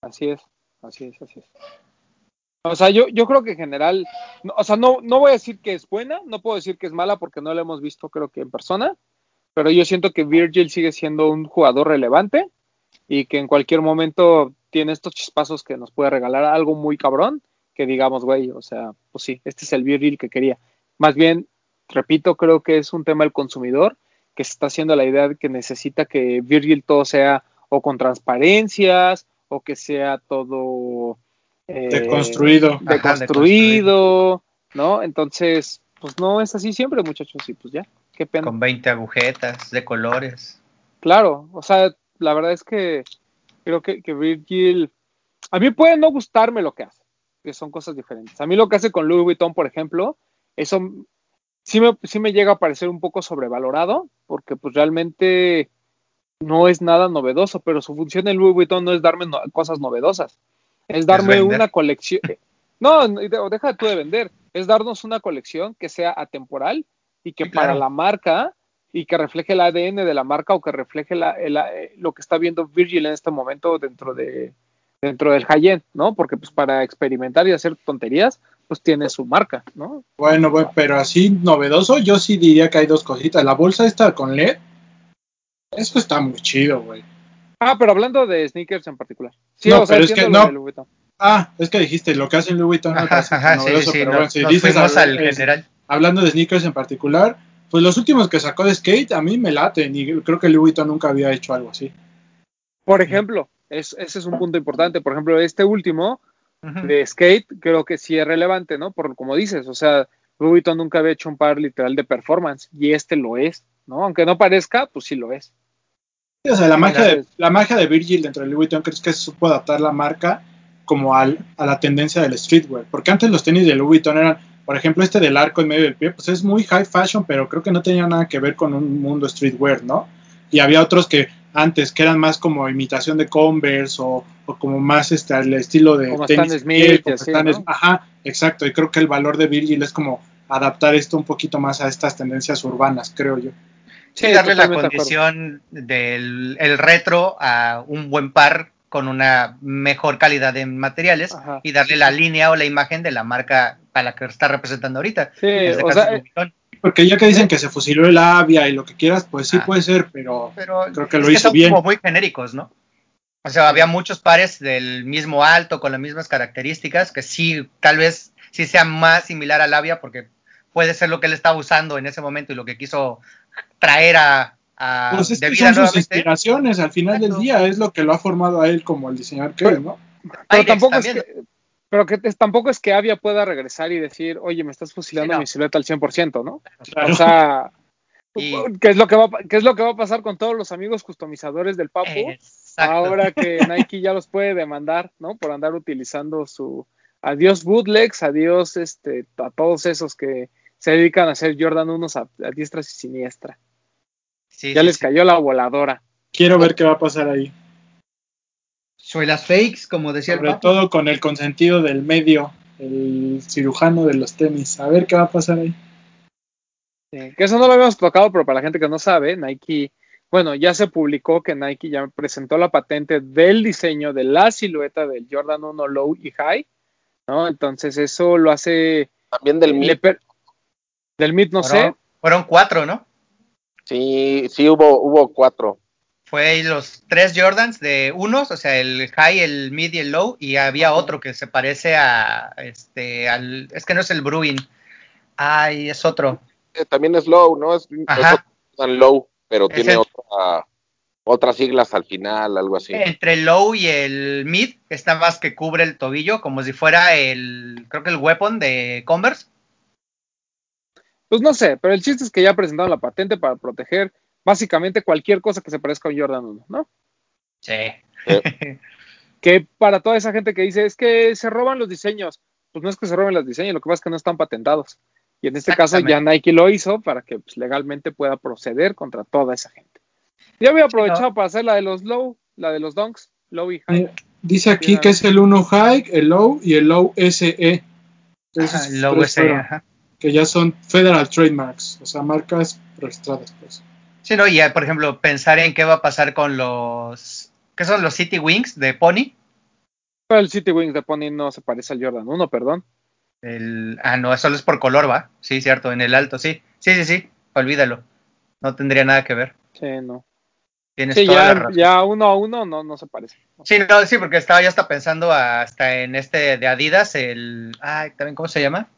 Así es, así es, así es. O sea, yo, yo creo que en general, no, o sea, no, no voy a decir que es buena, no puedo decir que es mala porque no la hemos visto creo que en persona, pero yo siento que Virgil sigue siendo un jugador relevante y que en cualquier momento tiene estos chispazos que nos puede regalar algo muy cabrón, que digamos, güey, o sea, pues sí, este es el Virgil que quería. Más bien, repito, creo que es un tema del consumidor que se está haciendo la idea de que necesita que Virgil todo sea o con transparencias o que sea todo eh, Deconstruido. Ajá, deconstruido, ¿no? Entonces, pues no es así siempre, muchachos, y pues ya, qué pena. Con 20 agujetas de colores. Claro, o sea, la verdad es que creo que, que Virgil, a mí puede no gustarme lo que hace, que son cosas diferentes. A mí lo que hace con Louis Vuitton, por ejemplo, eso sí me, sí me llega a parecer un poco sobrevalorado, porque pues realmente no es nada novedoso, pero su función en Louis Vuitton no es darme no- cosas novedosas, es darme una colección. No, no, de- deja tú de vender, es darnos una colección que sea atemporal y que Sí, claro. para la marca y que refleje el ADN de la marca o que refleje la- el- eh, lo que está viendo Virgil en este momento dentro de dentro del high-end, ¿no? Porque pues para experimentar y hacer tonterías, pues tiene su marca, ¿no? Bueno, bueno, pero así novedoso, yo sí diría que hay dos cositas. La bolsa esta con LED, eso está muy chido, güey. Ah, pero hablando de sneakers en particular. Sí, No, o sea, pero es que no. de Louis Vuitton. Ah, es que dijiste, lo que hace Louis Vuitton Ajá, ajá, sí, novedoso, sí, pero no- bueno, si nos dices fuimos al es- general. hablando de sneakers en particular, pues los últimos que sacó de skate a mí me laten y creo que Louis Vuitton nunca había hecho algo así. Por ejemplo, es- ese es un punto importante. Por ejemplo, este último de skate creo que sí es relevante, ¿no? Por como dices, o sea, Louis Vuitton nunca había hecho un par literal de performance y este lo es, ¿no? Aunque no parezca, pues sí lo es. Sí, O sea, la magia, de, la magia de Virgil dentro de Louis Vuitton crees que se supo adaptar la marca como al, a la tendencia del streetwear. Porque antes los tenis de Louis Vuitton eran, por ejemplo, este del arco en medio del pie, pues es muy high fashion, pero creo que no tenía nada que ver con un mundo streetwear, ¿no? y había otros que antes que eran más como imitación de Converse o, o como más este el estilo de Como tenis Stan Smith piel, como y así, Stan ¿no? Smith. ajá exacto y creo que el valor de Virgil es como adaptar esto un poquito más a estas tendencias urbanas creo yo Sí, darle la condición del el retro a un buen par con una mejor calidad de materiales Ajá. y darle la línea o la imagen de la marca para la que está representando ahorita. Sí, este o sea, porque ya que dicen que se fusiló el Avia y lo que quieras pues sí Ah. puede ser pero pero creo que es lo hizo son bien. como muy genéricos, ¿no? O sea, había muchos pares del mismo alto con las mismas características que sí, tal vez sí sea más similar al Avia porque puede ser lo que él estaba usando en ese momento y lo que quiso traer a, a pues es de que vida son sus inspiraciones al final del día es lo que lo ha formado a él como el diseñador que Pero- es no Pero tampoco es que, pero que es- tampoco es que Avia pueda regresar y decir, oye, me estás fusilando Sí, no. mi silueta al 100%, ¿no? Claro. O sea, Y- ¿qué es, lo que va, ¿qué es lo que va a pasar con todos los amigos customizadores del Papu? Exacto. Ahora que Nike ya los puede demandar, ¿no? Por andar utilizando su adiós bootlegs, adiós este, a todos esos que se dedican a hacer Jordan 1 a, a diestras y siniestra. Sí, Ya sí, les sí. cayó la voladora. quiero ver qué va a pasar ahí Sobre las fakes, como decía sobre el todo con el consentido del medio el cirujano de los tenis a ver qué va a pasar ahí Sí, que eso no lo habíamos tocado, pero para la gente que no sabe, Nike, bueno, ya se publicó que Nike ya presentó la patente del diseño de la silueta del Jordan 1 Low y High, ¿no? Entonces eso lo hace... También del MIT, del MIT no fueron, sé, fueron cuatro, ¿no? Sí, sí hubo, hubo cuatro. Fue los tres Jordans de unos, o sea, el high, el mid y el low, y había otro que se parece a este al es que no es el Bruin. Ay, es otro. Eh, también es low, ¿no? Es, es Ajá. otro Jordan low, pero Es tiene el- otra, otras siglas al final, algo así. Entre el low y el mid está más que cubre el tobillo, como si fuera el creo que el weapon de Converse. Pues no sé, pero el chiste es que ya presentaron la patente para proteger básicamente cualquier cosa que se parezca a un Jordan 1, ¿no? Sí. Que para toda esa gente que dice, es que se roban los diseños, pues no es que se roben los diseños, lo que pasa es que no están patentados. Y en este caso ya. Nike lo hizo para que pues, legalmente pueda proceder contra toda esa gente. Yo había aprovechado para hacer la de los low, la de los donks, low y high. Eh, dice aquí que es el 1 high el low y el low SE Ajá, low fueron, ajá. Que ya son federal trademarks o sea marcas registradas pues Sí, no, y ya, por ejemplo, pensar en qué va a pasar con los ¿qué son los City Wings de Pony? El City Wings de Pony no se parece al Jordan 1, perdón. El, ah, no, solo es por color, ¿va? Sí, cierto, en el alto, sí. Sí, sí, sí, olvídalo. No tendría nada que ver. Sí, no. Tienes Sí, toda la ya, razón. ya uno a uno no, no se parece. Sí, no, sí, porque estaba ya hasta pensando hasta en este de Adidas, el... Ay, también, ¿cómo se llama?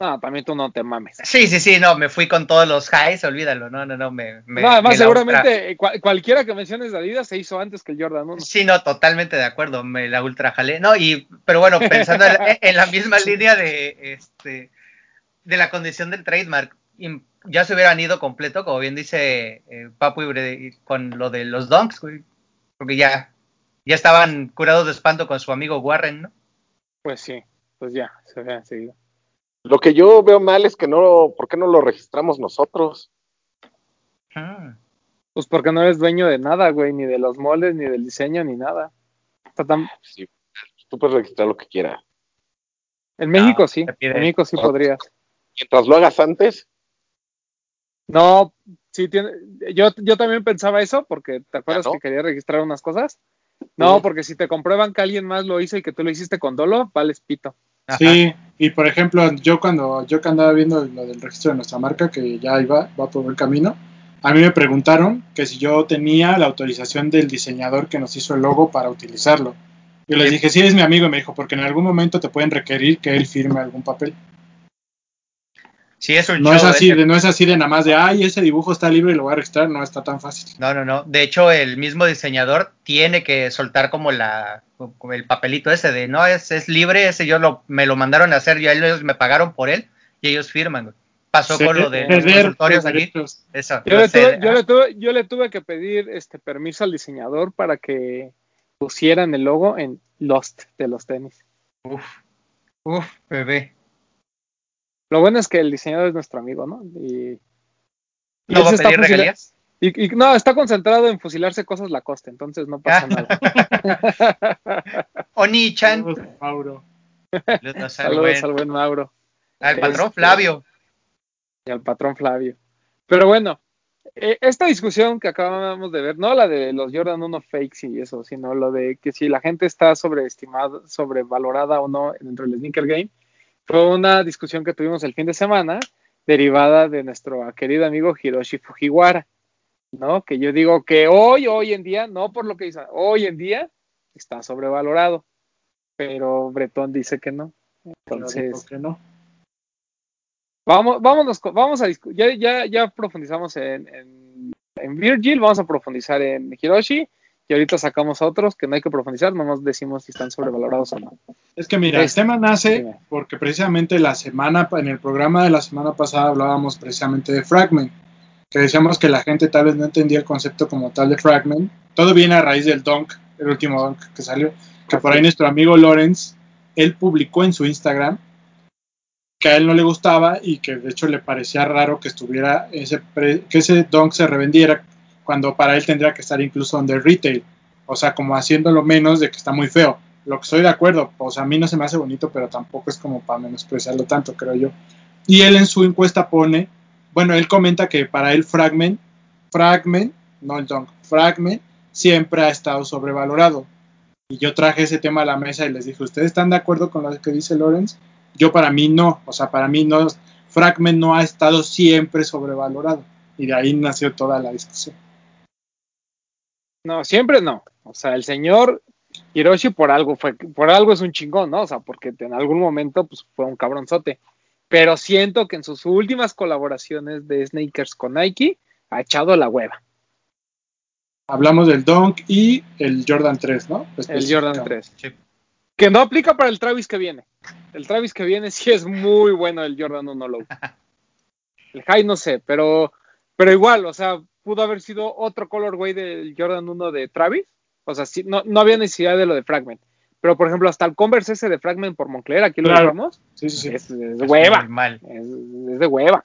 No, también tú no te mames. Sí, sí, sí, no, me fui con todos los highs, olvídalo, no, no, no, me... me no, además me seguramente eh, cual- cualquiera que menciones de Adidas se hizo antes que el Jordan 1. ultra- Sí, no, totalmente de acuerdo, me la ultra jalé. No, y, pero bueno, pensando en, la- en la misma línea de, este, de la condición del trademark, ya se hubieran ido completo, como bien dice eh, Papu, y Bre- con lo de los donks, güey, porque ya, ya estaban curados de espanto con su amigo Warren, ¿no? Pues sí, pues ya, se ve enseguida. Lo que yo veo mal es que no, ¿por qué no lo registramos nosotros? Ah. Pues porque no eres dueño de nada, güey, ni de los moldes, ni del diseño, ni nada. Está tan- Sí, tú puedes registrar lo que quieras. En México No, sí, en México sí Ah. podrías. Mientras lo hagas antes, No, sí tiene, yo, yo también pensaba eso, porque te acuerdas no? que quería registrar unas cosas. No, porque si te comprueban que alguien más lo hizo y que tú lo hiciste con dolo, vales pito. Ajá. Sí, y por ejemplo, yo cuando yo que andaba viendo lo del registro de nuestra marca, que ya iba, va por buen camino, a mí me preguntaron que si yo tenía la autorización del diseñador que nos hizo el logo para utilizarlo. Yo les dije, sí, es mi amigo, y me dijo, porque en algún momento te pueden requerir que él firme algún papel. Sí, es un No show es así, de, no es así de nada más de, ay, ese dibujo está libre y lo voy a registrar, no está tan fácil. No, no, no. De hecho, el mismo diseñador tiene que soltar como la como el papelito ese de no es, es libre, ese yo lo me lo mandaron a hacer, y ellos me pagaron por él y ellos firman. Pasó con lo de los consultorios aquí. Eso. Yo le, tuve, yo, le tuve, yo le tuve que pedir este permiso al diseñador para que pusieran el logo en Lost de los tenis. Uf, uf, bebé. Lo bueno es que el diseñador es nuestro amigo, ¿no? Y Y ¿No va a pedir regalías? y, y no, está concentrado en fusilarse cosas la costa, entonces no pasa nada. Oni-chan. Saludos, Mauro. Saludos al Saludos buen- al buen Mauro al patrón Este, Flavio. y al patrón Flavio. Pero bueno, eh, esta discusión que acabamos de ver, no la de los Jordan 1 fakes y eso, sino lo de que si la gente está sobreestimada, sobrevalorada o no dentro del sneaker game, fue una discusión que tuvimos el fin de semana derivada de nuestro querido amigo Hiroshi Fujiwara, ¿no? Que yo digo que hoy, hoy en día, no por lo que dice, hoy en día está sobrevalorado, pero Bretón dice que no. Entonces, que no. Vamos, vámonos, vamos a ya, ya, ya profundizamos en, en, en Virgil, vamos a profundizar en Hiroshi y ahorita sacamos a otros que no hay que profundizar, nomás decimos si están sobrevalorados o no. Es que mira, Es- el tema nace Dime. porque precisamente la semana, en el programa de la semana pasada hablábamos precisamente de Fragment, que decíamos que la gente tal vez no entendía el concepto como tal de Fragment. Todo viene a raíz del Dunk, el último Dunk que salió, que por ahí nuestro amigo Lawrence, él publicó en su Instagram que a él no le gustaba y que de hecho le parecía raro que estuviera ese pre- que ese Dunk se revendiera cuando para él tendría que estar incluso el retail, o sea, como haciéndolo menos de que está muy feo lo que estoy de acuerdo, o sea, a mí no se me hace bonito, pero tampoco es como para menospreciarlo tanto, creo yo. Y él en su encuesta pone, bueno, él comenta que para él Fragment, Fragment, no el Dunk, Fragment siempre ha estado sobrevalorado. Y yo traje ese tema a la mesa y les dije, ¿ustedes están de acuerdo con lo que dice Lawrence? Yo para mí no, o sea, para mí no, Fragment no ha estado siempre sobrevalorado. Y de ahí nació toda la discusión. No, siempre no. O sea, el señor Hiroshi por algo fue, por algo es un chingón, ¿no? O sea, porque en algún momento pues, fue un cabronzote. Pero siento que en sus últimas colaboraciones de Sneakers con Nike ha echado la hueva. Hablamos del Dunk y el Jordan 3, ¿no? El Jordan 3. Sí. Que no aplica para el Travis que viene. El Travis que viene sí es muy bueno el Jordan 1 Low. El High no sé, pero, pero igual, o sea, pudo haber sido otro colorway del Jordan 1 de Travis. O sea, sí, no, no había necesidad de lo de Fragment. Pero, por ejemplo, hasta el Converse ese de Fragment por Moncler, aquí lo Claro. dijimos, Sí, sí, sí. es, es de Es hueva. Es, es de hueva.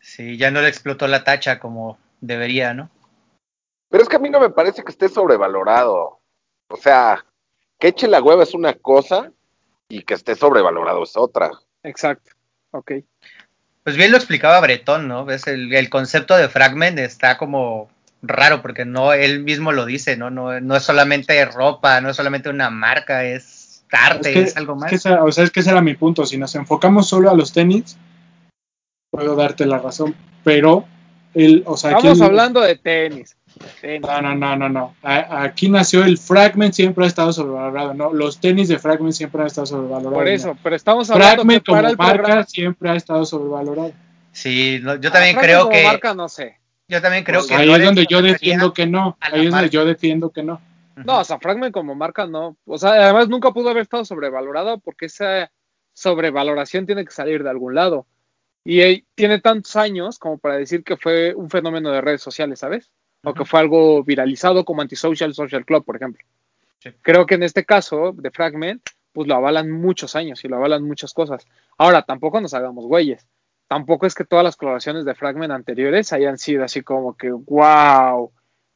Sí, ya no le explotó la tacha como debería, ¿no? Pero es que a mí no me parece que esté sobrevalorado. O sea, que eche la hueva es una cosa y que esté sobrevalorado es otra. Exacto. Ok. Pues bien lo explicaba Bretón, ¿no? Ves, el, el concepto de fragment está como raro porque no él mismo lo dice, ¿no? No, no es solamente ropa, no es solamente una marca, es arte, es, Es algo es más. que esa- o sea, es que ese era mi punto. Si nos enfocamos solo a los tenis, puedo darte la razón. Pero, el, o sea, Estamos hablando de tenis. No, no, no, no, no. A- aquí nació el Fragment, siempre ha estado sobrevalorado. No, los tenis de Fragment siempre han estado sobrevalorados. Por no. eso, pero estamos hablando Fragment que para como el marca programa. siempre ha estado sobrevalorado. Sí, no, yo también Ah, Fragment creo como que marca, no sé. yo también creo Pues que ahí no es donde yo defiendo que no. Ahí es donde yo defiendo que no. No, o sea, Fragment como marca no. O sea, además nunca pudo haber estado sobrevalorado porque esa sobrevaloración tiene que salir de algún lado. Y eh, tiene tantos años como para decir que fue un fenómeno de redes sociales, ¿sabes? O que fue algo viralizado como Antisocial Social Club, por ejemplo. Sí. Creo que en este caso de Fragment, pues lo avalan muchos años y lo avalan muchas cosas. Ahora, tampoco nos hagamos güeyes. Tampoco es que todas las colaboraciones de Fragment anteriores hayan sido así como que, wow,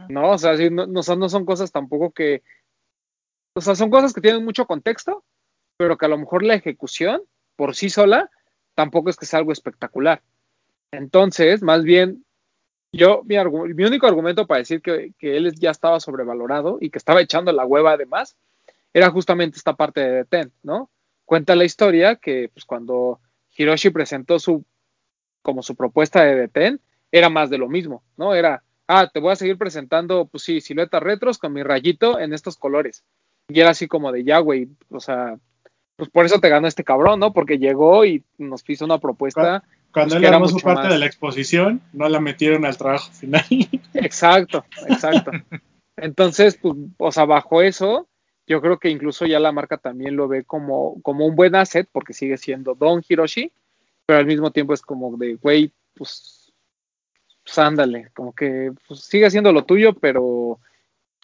¿no? O sea, sí, no, no son, no son cosas tampoco que, o sea, son cosas que tienen mucho contexto, pero que a lo mejor la ejecución por sí sola tampoco es que sea algo espectacular. Entonces, más bien, yo, mi, mi único argumento para decir que, que él ya estaba sobrevalorado y que estaba echando la hueva además, era justamente esta parte de Ten, ¿no? Cuenta la historia que pues, cuando Hiroshi presentó su como su propuesta de Deten, era más de lo mismo, ¿no? Era, ah, te voy a seguir presentando, pues sí, siluetas retros con mi rayito en estos colores. Y era así como de ya, güey, o sea, pues por eso te ganó este cabrón, ¿no? Porque llegó y nos hizo una propuesta. Cuando Pues él armó su parte más. de la exposición, no la metieron al trabajo final. Exacto, exacto. Entonces, pues, o sea, bajo eso, yo creo que incluso ya la marca también lo ve como, como un buen asset, porque sigue siendo Don Hiroshi, pero al mismo tiempo es como de, güey, pues, pues ándale, como que pues, sigue siendo lo tuyo, pero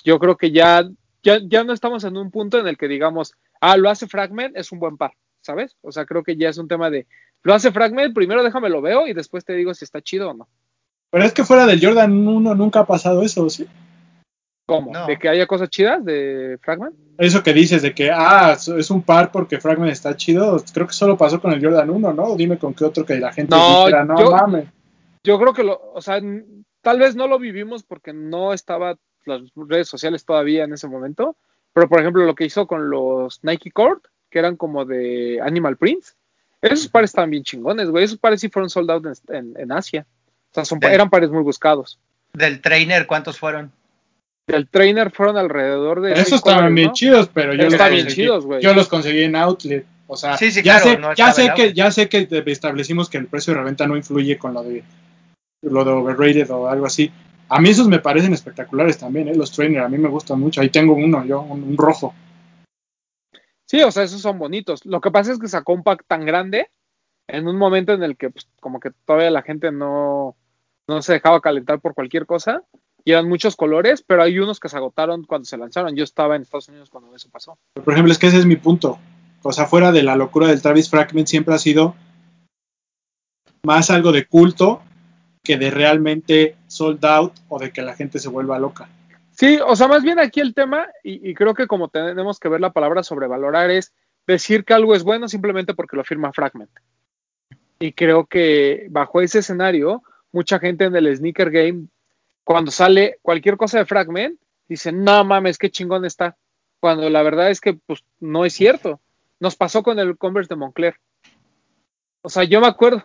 yo creo que ya, ya, ya no estamos en un punto en el que digamos, ah, lo hace Fragment, es un buen par, ¿sabes? O sea, creo que ya es un tema de, lo hace Fragment, primero déjame lo veo y después te digo si está chido o no. Pero es que fuera del Jordan 1 nunca ha pasado eso, ¿sí? ¿Cómo? No. ¿De que haya cosas chidas de Fragment? Eso que dices de que, ah, es un par porque Fragment está chido, creo que solo pasó con el Jordan 1, ¿no? Dime con qué otro que la gente No, dijera, no yo- mames. Yo creo que lo, o sea, tal vez no lo vivimos porque no estaba las redes sociales todavía en ese momento, pero por ejemplo lo que hizo con los Nike Court, que eran como de Animal Prints, esos pares estaban bien chingones, güey, esos pares sí fueron sold out en, en- en Asia. O sea, son, Del- eran pares muy buscados. Del trainer, ¿cuántos fueron? Del trainer fueron alrededor de... Esos estaban colores, bien ¿no? chidos, pero yo los, bien conseguí, chidos, güey. yo los conseguí en Outlet. O sea, Sí, sí, ya, claro, sé, no ya, sé que, ya sé que de- establecimos que el precio de reventa no influye con lo de lo de overrated o algo así. A mí esos me parecen espectaculares también, ¿eh? los trainer, a mí me gustan mucho. Ahí tengo uno, yo, un, un rojo. Sí, o sea, esos son bonitos. Lo que pasa es que sacó un pack tan grande en un momento en el que pues, como que todavía la gente no, no se dejaba calentar por cualquier cosa. Y eran muchos colores, pero hay unos que se agotaron cuando se lanzaron. Yo estaba en Estados Unidos cuando eso pasó. Por ejemplo, es que ese es mi punto. O sea, fuera de la locura del Travis Fragment siempre ha sido más algo de culto que de realmente sold out o de que la gente se vuelva loca. Sí, o sea, más bien aquí el tema, y, creo que como tenemos que ver la palabra sobrevalorar, es decir que algo es bueno simplemente porque lo firma Fragment. Y creo que bajo ese escenario, mucha gente en el sneaker game, cuando sale cualquier cosa de Fragment, dice, no mames, qué chingón está. Cuando la verdad es que pues no es cierto. Nos pasó con el Converse de Moncler. O sea, yo me acuerdo,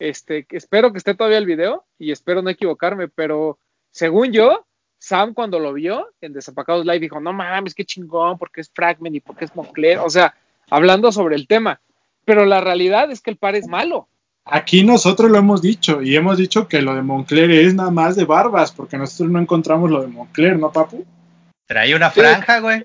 este, espero que esté todavía el video y espero no equivocarme, pero según yo, Sam cuando lo vio en Desapacados Live dijo, no mames, qué chingón, porque es Fragment y porque es Moncler, o sea, hablando sobre el tema. Pero la realidad es que el par es malo. Aquí nosotros lo hemos dicho y hemos dicho que lo de Moncler es nada más de barbas, porque nosotros no encontramos lo de Moncler, ¿no, papu? Trae una franja, güey.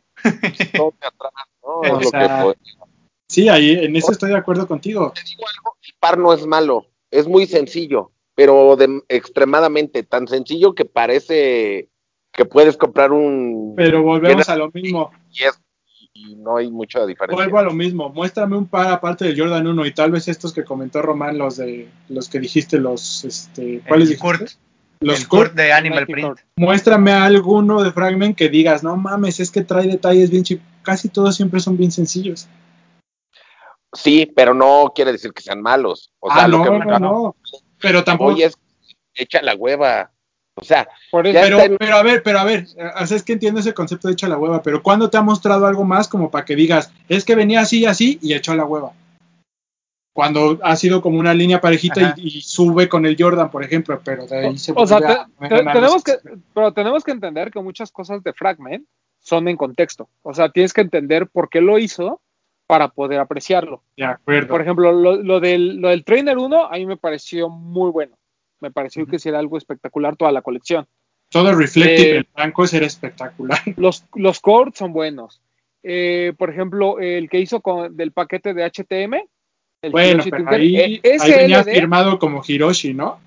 Sí, ahí en eso estoy de acuerdo contigo. Te digo algo, el par no es malo, es muy sencillo, pero de, extremadamente tan sencillo que parece que puedes comprar un Pero volvemos a lo mismo. 10 y no hay mucha diferencia. Vuelvo a lo mismo. Muéstrame un par aparte del Jordan 1 y tal vez estos que comentó Román, los de los que dijiste, los este, ¿cuáles dijiste? Kurt, Los el Kurt. Kurt de Animal Print. Muéstrame alguno de Fragment que digas, no mames, es que trae detalles bien chicos. Casi todos siempre son bien sencillos. Sí, pero no quiere decir que sean malos. O sea, ah, lo no, que no, no. Pero tampoco. voy es echa la hueva. O sea, Por eso, Ya Pero, en- pero a ver, pero a ver, sea, es que entiendo ese concepto de hecho a la hueva, pero ¿cuándo te ha mostrado algo más como para que digas, es que venía así y así y echó a la hueva? Cuando ha sido como una línea parejita y, y sube con el Jordan, por ejemplo, pero de ahí se o sea, te- te- tenemos que, pero tenemos que entender que muchas cosas de Fragment son en contexto. O sea, tienes que entender por qué lo hizo para poder apreciarlo. De acuerdo. Por ejemplo, lo, lo del, lo del Trainer 1 a mí me pareció muy bueno. Me pareció que sí era algo espectacular toda la colección. Todo reflective, eh, el blanco era espectacular. Los, los cords son buenos. Eh, por ejemplo, el que hizo con, del paquete de HTM. el Bueno, Hiroshi pero ahí, eh, ahí venía SLD, firmado como Hiroshi, ¿no?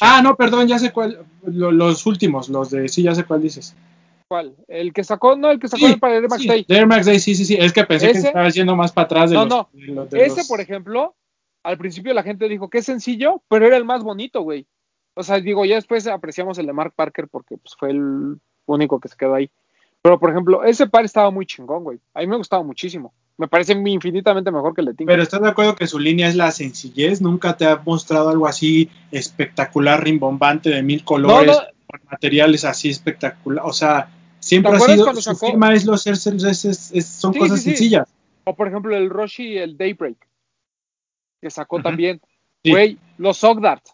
Ah, no, perdón, ya sé cuál. lo- los últimos, los de. Sí, ya sé cuál dices. ¿cuál? El que sacó, no, el que sacó Sí, el para el Max sí, Day. Air Max Day, sí, sí, sí. Es que pensé que Ese- estaba yendo más para atrás de No, los. no. de los- de Ese, los- por ejemplo, al principio la gente dijo que es sencillo, pero era el más bonito, güey. O sea, digo, ya después apreciamos el de Mark Parker porque pues, fue el único que se quedó ahí. Pero, por ejemplo, ese par estaba muy chingón, güey. A mí me gustaba muchísimo. Me parece infinitamente mejor que el de Tinker. Pero estás de acuerdo que su línea es la sencillez, nunca te ha mostrado algo así espectacular, rimbombante de mil colores, No, no. con materiales así espectacular. O sea, siempre ¿Te ha sido su sacó- firma es los es- es- es- es- son Sí, cosas sí, sí. sencillas. O, por ejemplo, el Roshi y el Daybreak, que sacó también. Sí. Güey, los Ogdart.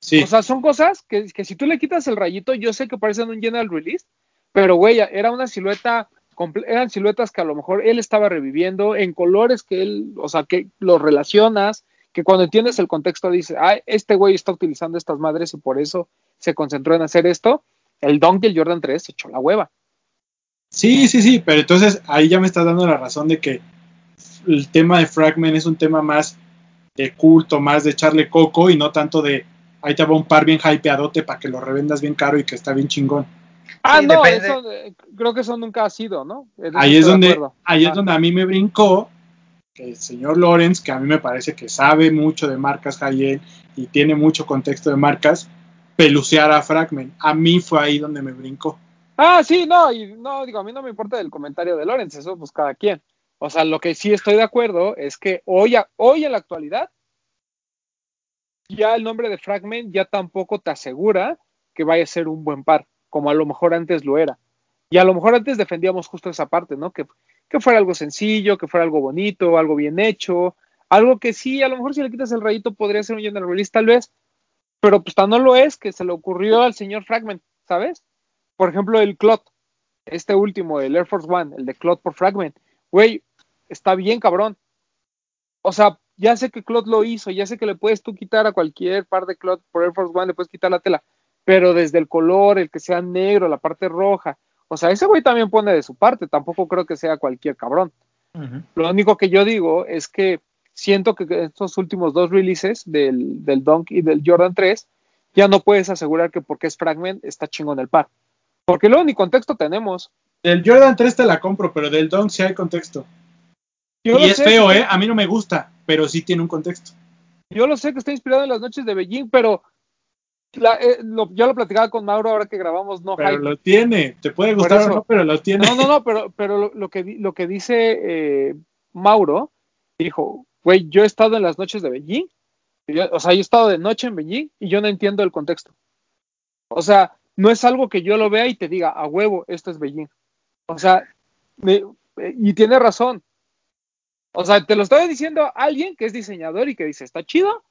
Sí. O sea, son cosas que, que si tú le quitas el rayito, yo sé que parecen un general release, pero güey, era una silueta, eran siluetas que a lo mejor él estaba reviviendo en colores que él, o sea, que los relacionas, que cuando entiendes el contexto dices, ah, este güey está utilizando estas madres y por eso se concentró en hacer esto. El Dunk y el Jordan 3 se echó la hueva. sí, sí, sí, pero entonces ahí ya me estás dando la razón de que el tema de Fragment es un tema más de culto, más de echarle coco y no tanto de ahí te va un par bien hypeadote para que lo revendas bien caro y que está bien chingón. Ah, Sí, no, depende. eso, creo que eso nunca ha sido, ¿no? Ahí es donde ahí es Ah. donde a mí me brincó que el señor Lawrence, que a mí me parece que sabe mucho de marcas high-end y tiene mucho contexto de marcas, pelucear a Fragment. A mí fue ahí donde me brincó. Ah, sí, no, y no, digo, a mí no me importa el comentario de Lorenz, eso pues cada quien. O sea, lo que sí estoy de acuerdo es que hoy, hoy en la actualidad, ya el nombre de Fragment ya tampoco te asegura que vaya a ser un buen par, como a lo mejor antes lo era. Y a lo mejor antes defendíamos justo esa parte, ¿no? Que, que fuera algo sencillo, que fuera algo bonito, algo bien hecho, algo que sí, a lo mejor si le quitas el rayito podría ser un general release tal vez, pero pues tan no lo es que se le ocurrió al señor Fragment, ¿sabes? Por ejemplo, el Clot, este último, el Air Force One, el de Clot por Fragment, güey, está bien cabrón. O sea, ya sé que Clot lo hizo, ya sé que le puedes tú quitar a cualquier par de Clot por Air Force One, le puedes quitar la tela, pero desde el color, el que sea negro, la parte roja, o sea, ese güey también pone de su parte, tampoco creo que sea cualquier cabrón. Lo único que yo digo es que siento que estos últimos dos releases del, del Dunk y del Jordan 3 ya no puedes asegurar que porque es Fragment está chingón el par. Porque luego ni contexto tenemos. Del Jordan 3 te la compro, pero del Dunk sí hay contexto. Y es feo, ¿eh? A mí no me gusta, pero sí tiene un contexto. Yo lo sé que está inspirado en las noches de Beijing, pero la, eh, lo, yo lo platicaba con Mauro ahora que grabamos No Pero lo tiene, te puede gustar o no, pero lo tiene. No, no, no, pero, pero lo, que, lo que dice eh, Mauro, dijo, güey, yo he estado en las noches de Beijing, o sea, yo he estado de noche en Beijing y yo no entiendo el contexto. O sea, no es algo que yo lo vea y te diga, a huevo, esto es Beijing. O sea, y tiene razón. O sea, te lo estoy diciendo alguien que es diseñador y que dice, está chido,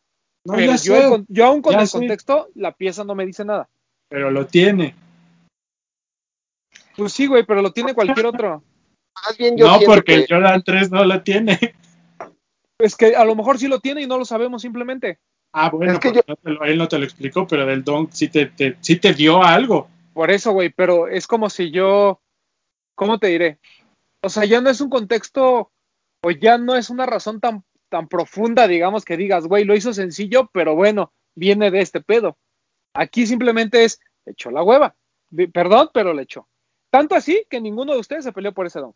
pero yo, yo, aún con el contexto, la pieza no me dice nada. Pero lo tiene. Pues sí, güey, pero lo tiene cualquier otro. no, porque el Jordan 3 no lo tiene. Es que a lo mejor sí lo tiene y no lo sabemos simplemente. Ah, bueno, es que él no te lo explicó, pero del Don sí te, sí te dio algo. Por eso, güey, pero es como si yo, ¿cómo te diré? O sea, ya no es un contexto o ya no es una razón tan, tan profunda, digamos, que digas, güey, lo hizo sencillo, pero bueno, viene de este pedo. Aquí simplemente es, echó la hueva. Perdón, pero le echó. Tanto así que ninguno de ustedes se peleó por ese don.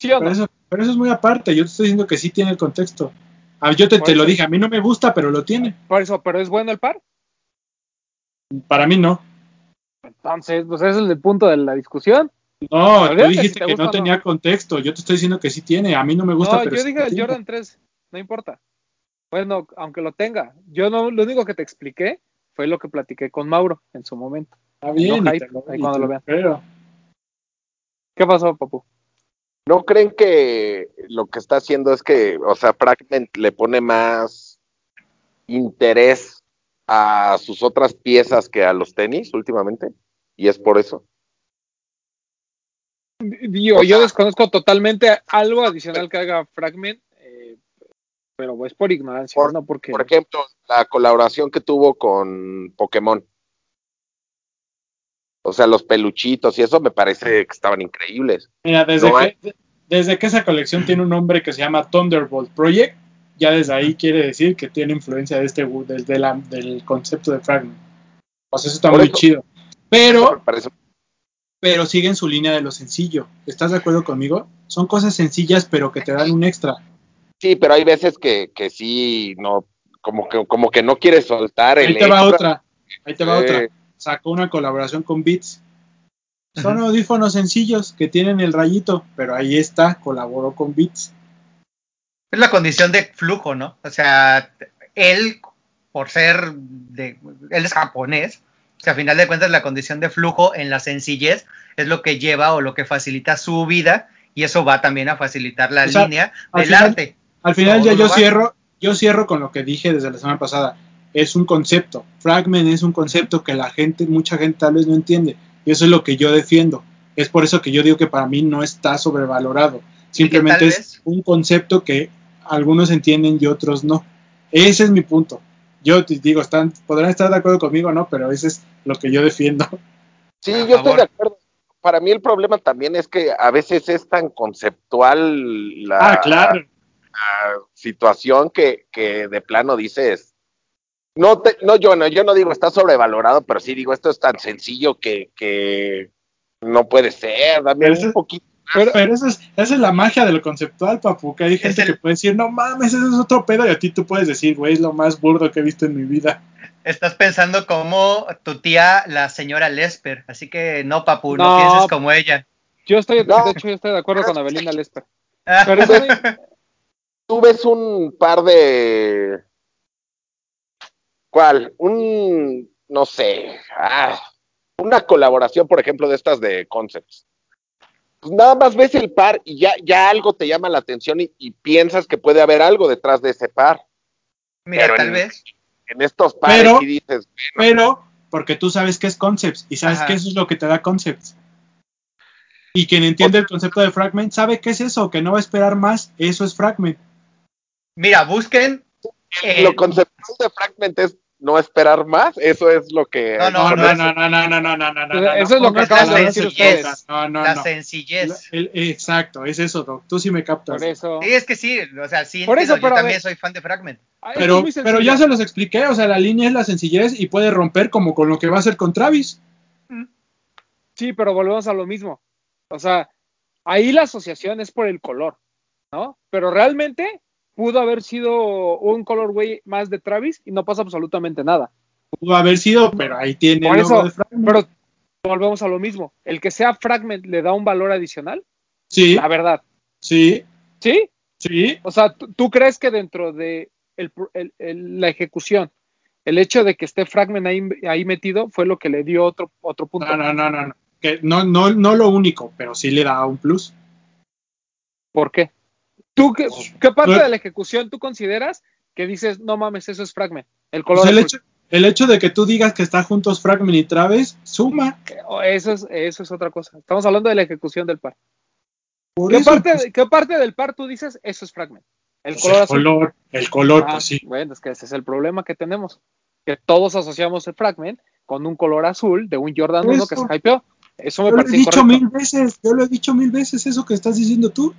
pero, eso, es muy aparte. Yo te estoy diciendo que sí tiene el contexto. Ah, yo te, te, lo dije, a mí no me gusta, pero lo tiene. Por eso, pero es bueno el par. Para mí no. Entonces, pues ese es el punto de la discusión. No, tú dijiste que no tenía contexto. Yo te estoy diciendo que sí tiene. A mí no me gusta. No, yo dije el Jordan 3. No importa. Bueno, aunque lo tenga. Yo no, lo único que te expliqué fue lo que platiqué con Mauro en su momento. Está bien, lo, cuando lo vean. ¿Qué pasó, papu? ¿No creen que lo que está haciendo es que, o sea, Fragment le pone más interés a sus otras piezas que a los tenis últimamente? ¿Y es por eso? Yo desconozco totalmente algo adicional que haga Fragment, eh, pero es por ignorancia, por, no porque... Por ejemplo, la colaboración que tuvo con Pokémon. O sea, los peluchitos y eso me parece que estaban increíbles. Mira, desde, que, desde que esa colección tiene un nombre que se llama Thunderbolt Project, ya desde ahí quiere decir que tiene influencia de este desde la, del concepto de Fragment. O sea, eso está muy chido. Pero, pero siguen su línea de lo sencillo. ¿Estás de acuerdo conmigo? Son cosas sencillas, pero que te dan un extra. Sí, pero hay veces que, que sí, no, como que, como que no quieres soltar el. Ahí te va otra. Ahí te va otra sacó una colaboración con Beats. Son audífonos sencillos que tienen el rayito, pero ahí está, colaboró con Beats. Es la condición de flujo, ¿no? O sea, él, por ser de, él es japonés, sea, a final de cuentas la condición de flujo en la sencillez es lo que lleva o lo que facilita su vida y eso va también a facilitar la línea del arte. Al final ya yo cierro, yo cierro con lo que dije desde la semana pasada es un concepto. Fragment es un concepto que la gente, mucha gente tal vez no entiende. Y eso es lo que yo defiendo. Es por eso que yo digo que para mí no está sobrevalorado. Simplemente es un concepto que algunos entienden y otros no. Ese es mi punto. Yo te digo, están, podrán estar de acuerdo conmigo no, pero ese es lo que yo defiendo. Sí, yo estoy de acuerdo. Para mí el problema también es que a veces es tan conceptual la, ah, claro. la situación que, que de plano dices, no, te, no, yo no, yo no digo está sobrevalorado, pero sí digo esto es tan sencillo que, que no puede ser. Dame un poquito Pero, esa, es, esa es la magia de lo conceptual, papu, que hay gente que puede decir, no mames, ese es otro pedo, y a ti tú puedes decir, güey, es lo más burdo que he visto en mi vida. Estás pensando como tu tía, la señora Lesper, así que no, papu, no, pienses como ella. Yo estoy, de hecho, yo estoy de acuerdo con Avelina Lesper. Pero tú ves un par de... ¿Cuál? Un, no sé, ah, una colaboración, por ejemplo, de estas de Concepts pues nada más ves el par y ya, ya algo te llama la atención y, piensas que puede haber algo detrás de ese par. Mira, tal vez. En estos pares pero, dices. pero, porque tú sabes que es Concepts y sabes que eso es lo que te da Concepts. Y quien entiende el concepto de Fragment sabe qué es eso, que no va a esperar más, eso es Fragment. Mira, busquen. Lo conceptual de Fragment es no esperar más, eso es lo que... No, no, no, no, no, no, no, no, no, no, Eso es lo que acabas de decir No, no, la sencillez. exacto, es eso, Doc. Tú sí me captas. Por eso. Sí, es que sí, o sea, sí, Por eso, yo también soy fan de Fragment. Pero, pero ya se los expliqué, o sea, la línea es la sencillez y puede romper como con lo que va a hacer con Travis. Sí, pero volvemos a lo mismo. O sea, ahí la asociación es por el color, ¿no? Pero realmente pudo haber sido un colorway más de Travis y no pasa absolutamente nada. Pudo haber sido, pero ahí tiene el logo de Fragment. Pero volvemos a lo mismo. El que sea Fragment le da un valor adicional. Sí. La verdad. Sí. ¿Sí? Sí. O sea, ¿tú, crees que dentro de la ejecución, el hecho de que esté Fragment ahí, metido fue lo que le dio otro, otro punto? No, no, no, no. No. Que no, no, no lo único, pero sí le da un plus. ¿Por qué? ¿Tú qué, qué parte de la ejecución tú consideras que dices, no mames, eso es Fragment? El color. el, hecho, el hecho de que tú digas que está juntos Fragment y Travis, suma. Eso es, eso es otra cosa. Estamos hablando de la ejecución del par. ¿Qué, parte, pues ¿Qué, parte, del par tú dices, eso es Fragment? El pues color el Color, el color, pues ah, sí. Bueno, es que ese es el problema que tenemos. Que todos asociamos el Fragment con un color azul de un Jordan 1 que se hypeó. Eso me yo parece lo he dicho mil veces, yo lo he dicho mil veces, eso que estás diciendo tú.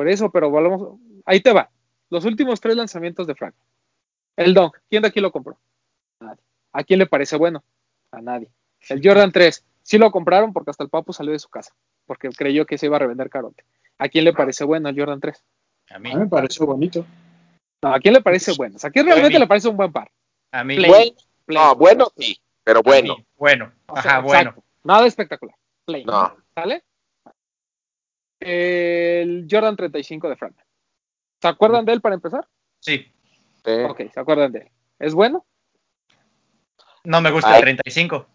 Por eso, pero volvemos. Ahí te va. Los últimos tres lanzamientos de Frank. El Dunk. ¿Quién de aquí lo compró? Nadie. ¿A quién le parece bueno? A nadie. El Jordan 3. Sí lo compraron porque hasta el papu salió de su casa. Porque creyó que se iba a revender carote. ¿A quién le parece bueno el Jordan 3? A mí. me pareció bonito. No, ¿a quién le parece bueno? ¿a quién realmente le parece un buen par? A mí. bueno, No, bueno sí, pero bueno. Bueno. Ajá, bueno. Nada espectacular. Play. No. ¿Sale? El Jordan 35 de Frank. ¿Se acuerdan de él para empezar? Sí. Ok, ¿se acuerdan de él? ¿Es bueno? No me gusta el 35.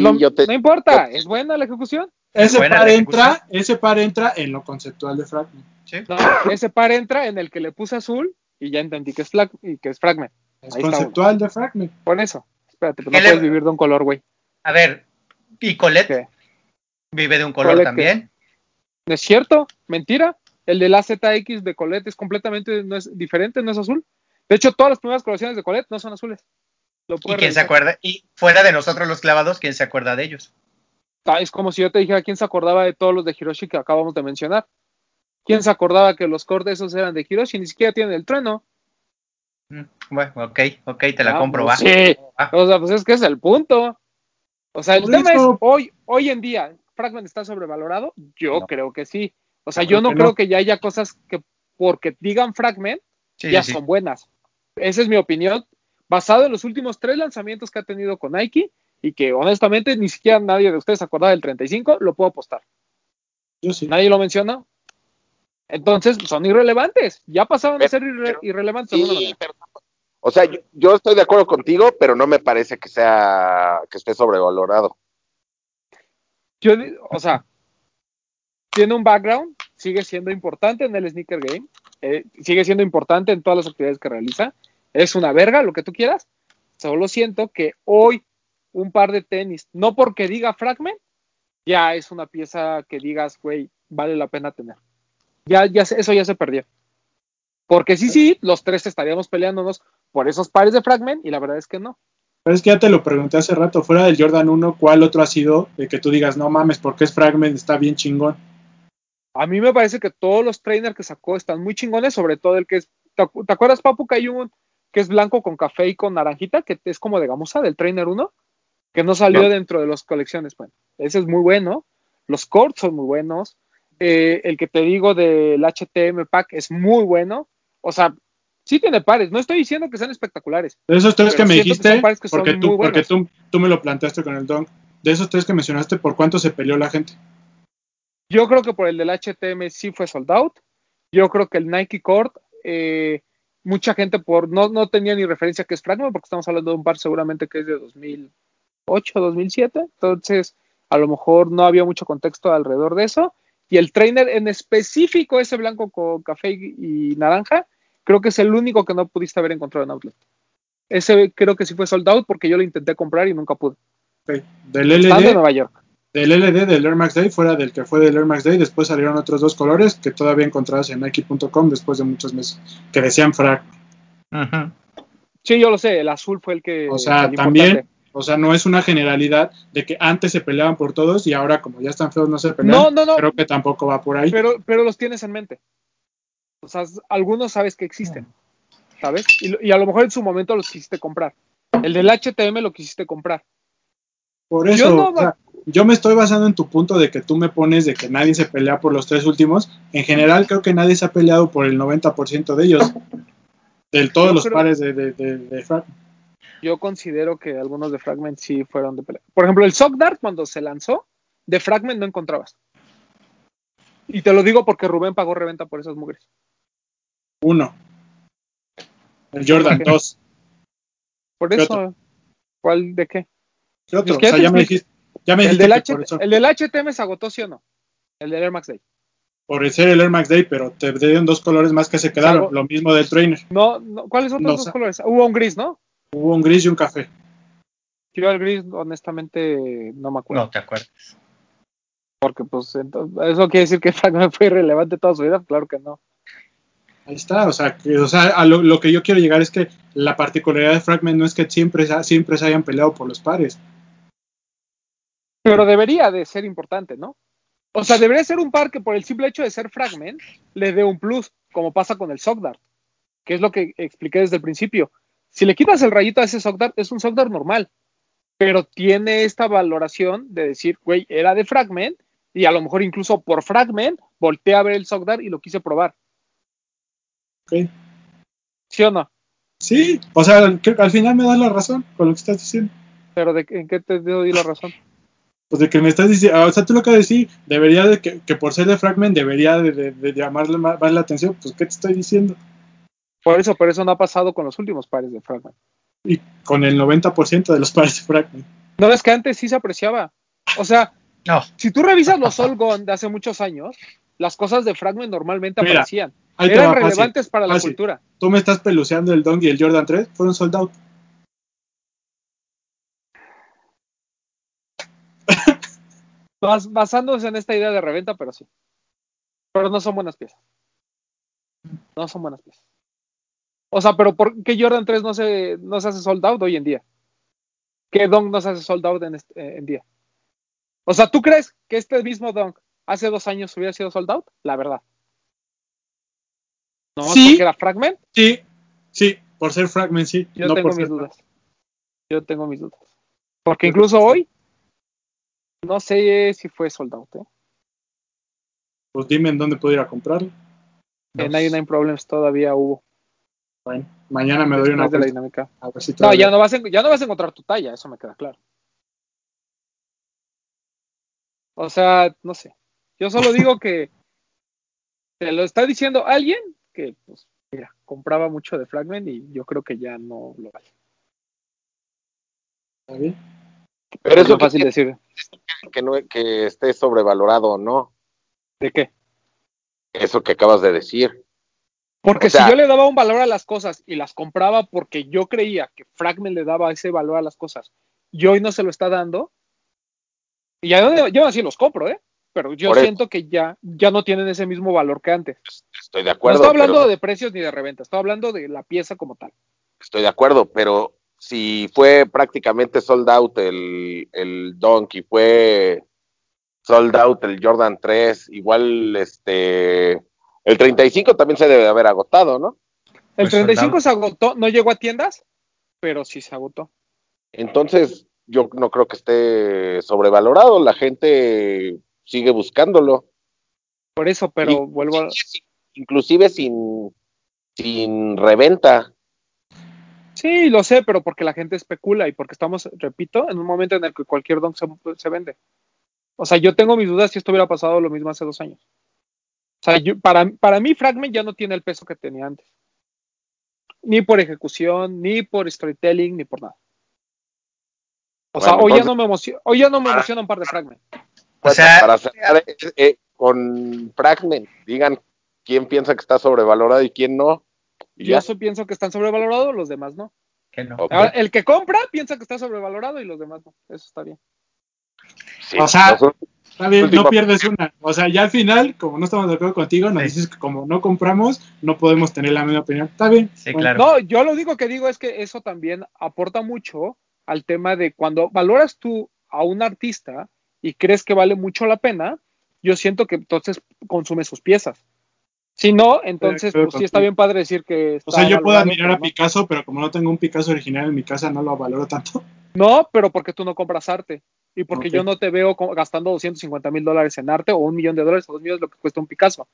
No importa, ¿es buena la ejecución? Ese par, entra, ese par entra en lo conceptual de Fragment. ¿Sí? ese par entra en el que le puse azul y ya entendí que es, y que es Fragment. Es conceptual de Fragment. Por eso. Espérate, pero no puedes vivir de un color, güey. A ver, ¿y Colette? ¿Vive de un color también? No es cierto, mentira. El de la ZX de Colette es completamente no es diferente, no es azul. De hecho, todas las primeras colecciones de Colette no son azules. ¿Y quién se acuerda? Y fuera de nosotros los clavados, ¿quién se acuerda de ellos? Ah, es como si yo te dijera quién se acordaba de todos los de Hiroshi que acabamos de mencionar. ¿Quién se acordaba que los cortes esos eran de Hiroshi? Ni siquiera tienen el trueno. Mm, bueno, ok, ok, te la ah, compro, pues va. Sí, o sea, pues es que es el punto. O sea, el tema es, hoy, hoy en día, Fragment está sobrevalorado? Yo creo que sí. O sea, yo no, creo que ya haya cosas que porque digan Fragment ya son buenas. Esa es mi opinión, basado en los últimos tres lanzamientos que ha tenido con Nike y que honestamente ni siquiera nadie de ustedes se acordaba del 35, lo puedo apostar. Yo sí. Nadie lo menciona. Entonces son irrelevantes, ya pasaron a ser irrelevantes. o sea, yo, yo, estoy de acuerdo contigo, pero no me parece que sea que esté sobrevalorado yo, o sea, tiene un background, sigue siendo importante en el sneaker game, eh, sigue siendo importante en todas las actividades que realiza, es una verga, lo que tú quieras, solo siento que hoy un par de tenis, no porque diga fragment, ya es una pieza que digas, güey, vale la pena tener. Ya, ya, eso ya se perdió. Porque sí, sí, los tres estaríamos peleándonos por esos pares de fragment y la verdad es que no. Pero es que ya te lo pregunté hace rato, fuera del Jordan 1, ¿cuál otro ha sido de que tú digas, no mames, porque es Fragment, está bien chingón? A mí me parece que todos los trainers que sacó están muy chingones, sobre todo el que es, ¿te, acuerdas, Papu, que hay un que es blanco con café y con naranjita, que es como de gamuza, del Trainer 1, que no salió dentro de las colecciones? Bueno, ese es muy bueno. Los corts son muy buenos. Eh, el que te digo del HTM Pack es muy bueno. O sea, sí tiene pares. No estoy diciendo que sean espectaculares. De esos tres que me que dijiste, que porque, tú, muy porque buenos. tú, tú me lo planteaste con el Dunk, de esos tres que mencionaste, ¿por cuánto se peleó la gente? Yo creo que por el del HTM sí fue sold out. Yo creo que el Nike Cord, eh, mucha gente por no, no tenía ni referencia que es Fragment, porque estamos hablando de un par seguramente que es de 2008, 2007. Entonces, a lo mejor no había mucho contexto alrededor de eso. Y el trainer en específico, ese blanco con café y naranja, creo que es el único que no pudiste haber encontrado en Outlet. Ese creo que sí fue sold out porque yo lo intenté comprar y nunca pude. Ok, Del Estando en LD, Nueva York. del LD del Air Max Day, fuera del que fue del Air Max Day, después salieron otros dos colores que todavía encontrabas en Nike.com después de muchos meses, que decían frag. Ujú. Sí, yo lo sé, el azul fue el que. O sea, también, importante. o sea, no es una generalidad de que antes se peleaban por todos y ahora como ya están feos no se pelean. No, no, no. Creo que tampoco va por ahí. Pero, pero los tienes en mente. O sea, algunos sabes que existen. ¿Sabes? Y, a lo mejor en su momento los quisiste comprar. El del HTM lo quisiste comprar. Por eso, Yo no o sea, yo me estoy basando en tu punto de que tú me pones de que nadie se pelea por los tres últimos. En general, creo que nadie se ha peleado por el 90% de ellos. De todos los creo- pares de, de, de, de Frag. Yo considero que algunos de Fragment sí fueron de pelea. Por ejemplo, el Sock Dart cuando se lanzó, de Fragment no encontrabas. Y te lo digo porque Rubén pagó reventa por esas mugres. Uno. El Jordan. 2. Por ¿Qué eso, ¿cuál de qué? ¿Qué otro? Es que o sea, ya me dijiste, ya me El dijiste del, que H- por, eso, el del HTM se agotó, ¿sí o no? El del Air Max Day. por ser el Air Max Day, pero te dieron dos colores más que se quedaron. Salvo- Lo mismo del trainer. No, no, ¿cuáles son No los dos colores? Hubo un gris, ¿no? Hubo un gris y un café. Yo el gris, honestamente, no me acuerdo. No te acuerdas. Porque, pues, entonces, ¿eso quiere decir que Fragment fue irrelevante toda su vida? Claro que no. Ahí está, o sea, que, o sea a lo, que yo quiero llegar es que la particularidad de Fragment no es que siempre, siempre se hayan peleado por los pares. Pero debería de ser importante, ¿no? O sea, debería ser un par que por el simple hecho de ser Fragment le dé un plus, como pasa con el Sockdart, que es lo que expliqué desde el principio. Si le quitas el rayito a ese Sockdart, es un Sockdart normal, pero tiene esta valoración de decir, güey, era de Fragment, y a lo mejor incluso por Fragment volteé a ver el Sockdart y lo quise probar. ¿Sí o no? Sí, o sea, al final me das la razón con lo que estás diciendo. Pero de, ¿en qué te doy la razón? Pues de que me estás diciendo, o sea, tú lo que decir, debería de que, que por ser de Fragment debería de, de- de llamarle más, más la atención, pues ¿qué te estoy diciendo? Por eso, pero eso no ha pasado con los últimos pares de Fragment. Y con el 90% de los pares de Fragment. No es que antes sí se apreciaba. O sea, No, si tú revisas los All Gone de hace muchos años, las cosas de Fragment normalmente Mira, aparecían. Ahí Eran va fácil. relevantes para la fácil. cultura. Tú me estás peluceando el Dong y el Jordan 3, fueron sold out. Bas- basándose en esta idea de reventa, pero sí. Pero no son buenas piezas. No son buenas piezas. O sea, pero ¿por qué Jordan 3 no se, no se hace sold out hoy en día? ¿Qué Dunk no se hace sold out en, este- eh, en día? O sea, ¿tú crees que este mismo Dunk hace dos años hubiera sido sold out? La verdad. No, Sí. porque era Fragment. Sí, sí, por ser Fragment, sí. Yo no tengo por mis dudas. Yo tengo mis dudas. Porque incluso hoy, no sé si fue sold out. ¿eh? Pues dime en dónde puedo ir a comprarlo. En 99 Problems todavía hubo. Bueno, mañana me doy una después de la vuelta, dinámica. a ver si No, ya no, vas a, ya no vas a encontrar tu talla, eso me queda claro. O sea, no sé. Yo solo digo que te lo está diciendo alguien que, pues, mira, compraba mucho de Fragment y yo creo que ya no lo vale. ¿Está bien? Pero es eso lo fácil que, decir. que, no, que esté sobrevalorado, ¿no? ¿De qué? Eso que acabas de decir. Porque O sea- si yo le daba un valor a las cosas y las compraba porque yo creía que Fragment le daba ese valor a las cosas y hoy no se lo está dando, y ya, yo así los compro, ¿eh? Pero yo Por eso. siento que ya, ya no tienen ese mismo valor que antes. Estoy de No acuerdo. estoy hablando pero- de precios ni de reventa, estoy hablando de la pieza como tal. Estoy de acuerdo, pero si fue prácticamente sold out el, el Donkey, fue sold out el Jordan 3, igual este el 35 también se debe de haber agotado, ¿no? El Pues 35 soldado. se agotó, no llegó a tiendas, pero sí se agotó. Entonces, yo no creo que esté sobrevalorado, la gente sigue buscándolo. Por eso, pero Y- vuelvo a... Inclusive sin, sin reventa. Sí, lo sé, pero porque la gente especula y porque estamos, repito, en un momento en el que cualquier don se, se vende. O sea, yo tengo mis dudas si esto hubiera pasado lo mismo hace dos años. O sea, yo- para, para mí Fragment ya no tiene el peso que tenía antes. Ni por ejecución, ni por storytelling, ni por nada. O sea, hoy, ya no me hoy ya no me Ah. emociona un par de Fragment. O sea, para cerrar eh, eh, con Fragment, digan quién piensa que está sobrevalorado y quién no. Y Yo eso pienso que están sobrevalorados, los demás no. que no. Ahora, el que compra piensa que está sobrevalorado y los demás no. Eso está bien. Sí, O sea, nosotros- Está bien, Última- no pierdes una. O sea, ya al final, como no estamos de acuerdo contigo, nos Sí. dices que como no compramos, no podemos tener la misma opinión. Está bien. Sí, Bueno, claro. No, yo lo único que digo es que eso también aporta mucho al tema de cuando valoras tú a un artista y crees que vale mucho la pena, yo siento que entonces consume sus piezas. Si no, entonces pues sí acuerdo está bien padre decir que O sea, yo puedo admirar a Picasso, pero como no tengo un Picasso original en mi casa, no lo valoro tanto. No, pero porque tú no compras arte. Y porque yo no te veo gastando 250 mil dólares en arte o un millón de dólares o dos millones lo que cuesta un Picasso.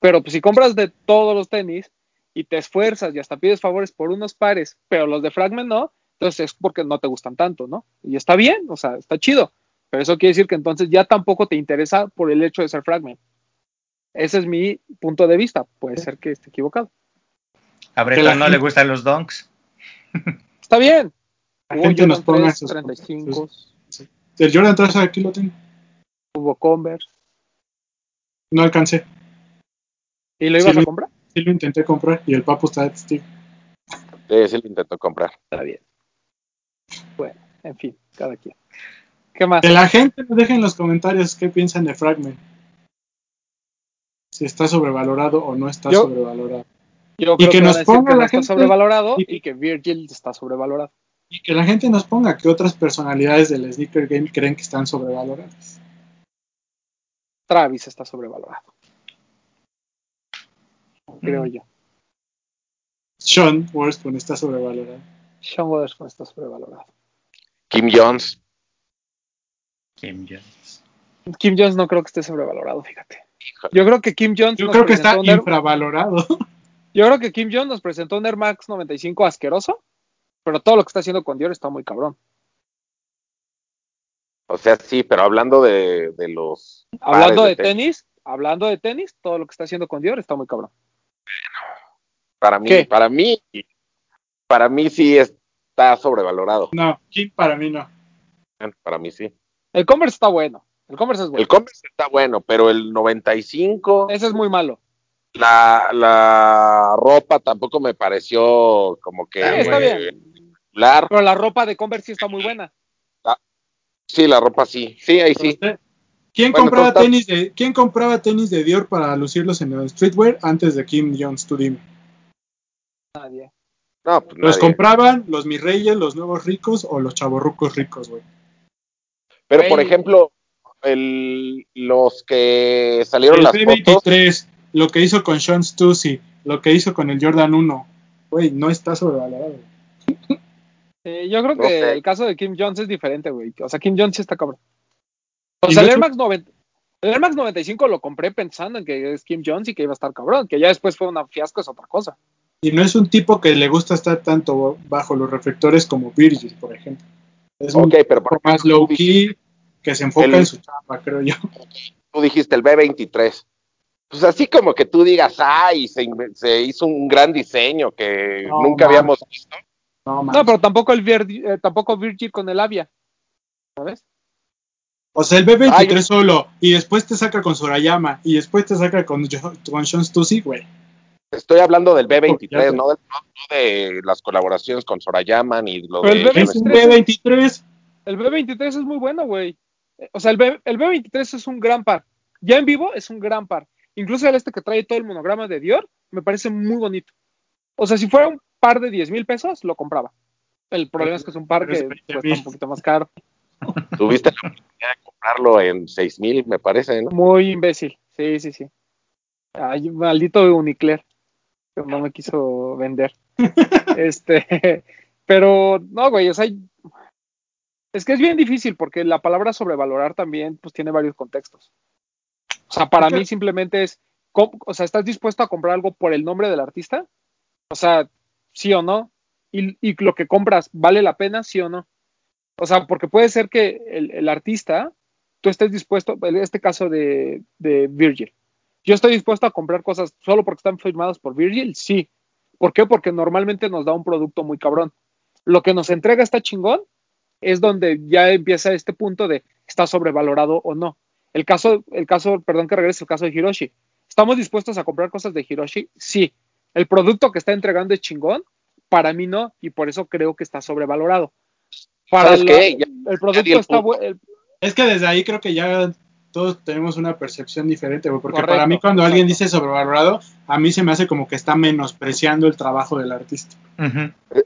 Pero pues si compras de todos los tenis y te esfuerzas y hasta pides favores por unos pares, pero los de Fragment no, entonces es porque no te gustan tanto, ¿no? Y está bien, o sea, está chido. Pero eso quiere decir que entonces ya tampoco te interesa por el hecho de ser Fragment. Ese es mi punto de vista. Puede ser que esté equivocado. A Breton no gente- le gustan los donks. Está bien. La gente nos ponga 3, sus 35, El Jordan 3 aquí lo tengo. hubo Converse. No alcancé. ¿Y lo ibas Sí, a lo- comprar? Sí lo intenté comprar y el papo está de testigo. sí, sí lo intentó comprar. Está bien. Bueno, en fin, cada quien. ¿Qué más? Que la gente nos deje en los comentarios qué piensan de Fragment. Si está sobrevalorado o no está Yo- sobrevalorado. Yo y que van nos ponga que no la está gente- sobrevalorado y- y que Virgil está sobrevalorado. Y que la gente nos ponga que otras personalidades del sneaker game creen que están sobrevaloradas. Travis está sobrevalorado. Creo Mm. yo. Sean Worston está sobrevalorado. Sean Wotherspoon está sobrevalorado. Kim Jones, Kim Jones. Kim Jones no creo que esté sobrevalorado, fíjate. Yo creo que Kim Jones Yo nos creo que está Air- infravalorado. Yo creo que Kim Jones nos presentó un Air Max 95 asqueroso, pero todo lo que está haciendo con Dior está muy cabrón. o sea, sí, pero hablando de, de los. Hablando de tenis, hablando de tenis, todo lo que está haciendo con Dior está muy cabrón. Para mí, ¿Qué? para mí, para mí sí está sobrevalorado. No, Kim para mí no. Para mí sí. El Converse está bueno. El Converse es bueno. El Converse está bueno, pero el 95, Ese es muy malo. la, la ropa tampoco me pareció como que. Sí, está eh, bien. popular. Pero la ropa de Converse sí está muy buena. Sí, la ropa sí. Sí, ahí sí. ¿Quién Bueno, compraba tenis de quién compraba tenis de Dior para lucirlos en el streetwear antes de Kim Jones? Tú dime. Nadie. No, pues Los nadie. compraban los mis reyes, los nuevos ricos o los chavorrucos ricos, güey. Pero por ejemplo, el, los que salieron El las fotos, B23, lo que hizo con Sean Stussy, lo que hizo con el Jordan 1, güey, no está sobrevalorado. Eh, yo creo No que sé. el caso de Kim Jones es diferente, güey. O sea, Kim Jones sí está cabrón. O sea, el Air Max 90 el Air Max 95 lo compré pensando en que es Kim Jones y que iba a estar cabrón. Que ya después fue una fiasco, es otra cosa. Y no es un tipo que le gusta estar tanto bajo los reflectores como Virgil, por ejemplo. Es un ok, pero por poco más low key que se enfoca el- en su chamba, creo yo. tú dijiste el B23. Pues así como que tú digas, ay, se, se hizo un gran diseño que No, nunca habíamos visto. No, pero tampoco el Vir- eh, tampoco Virgil con el Avia. ¿Sabes? O sea, el B23 Ay. solo, y después te saca con Sorayama, y después te saca con, con Sean Stussy, güey. Estoy hablando del B23, Ya sé. no, de las colaboraciones con Sorayama ni lo Pero de... el B23 Es un B23. El B23 es muy bueno, güey. Eh, O sea, el, B, el B23 es un gran par. Ya en vivo es un gran par. Incluso el este que trae todo el monograma de Dior me parece muy bonito. O sea, si fuera un par de 10 mil pesos, lo compraba. El problema es que es un par que 20,000. cuesta un poquito más caro. Tuviste la oportunidad de comprarlo en 6 mil, me parece, ¿no? Muy imbécil. Sí, sí, sí. Ay, maldito Unicler. No me quiso vender. este, pero no, güey, o sea, es que es bien difícil porque la palabra sobrevalorar también pues tiene varios contextos. O sea, para mí simplemente es, o sea, ¿estás dispuesto a comprar algo por el nombre del artista? O sea, sí o no. Y, y lo que compras, ¿vale la pena? Sí o no. O sea, porque puede ser que el, el artista, tú estés dispuesto, en este caso de, de Virgil, yo estoy dispuesto a comprar cosas solo porque están firmadas por Virgil, sí. ¿Por qué? Porque normalmente nos da un producto muy cabrón. Lo que nos entrega está chingón, es donde ya empieza este punto de está sobrevalorado o no. El caso, el caso, perdón que regrese, el caso de Hiroshi. ¿Estamos dispuestos a comprar cosas de Hiroshi? Sí. El producto que está entregando es chingón, para mí no, y por eso creo que está sobrevalorado. Para ¿Sabes la- qué? Ya- el producto el está bueno. Es que desde ahí creo que ya todos tenemos una percepción diferente, güey, porque Correcto, para mí cuando alguien dice sobrevalorado, a mí se me hace como que está menospreciando el trabajo del artista.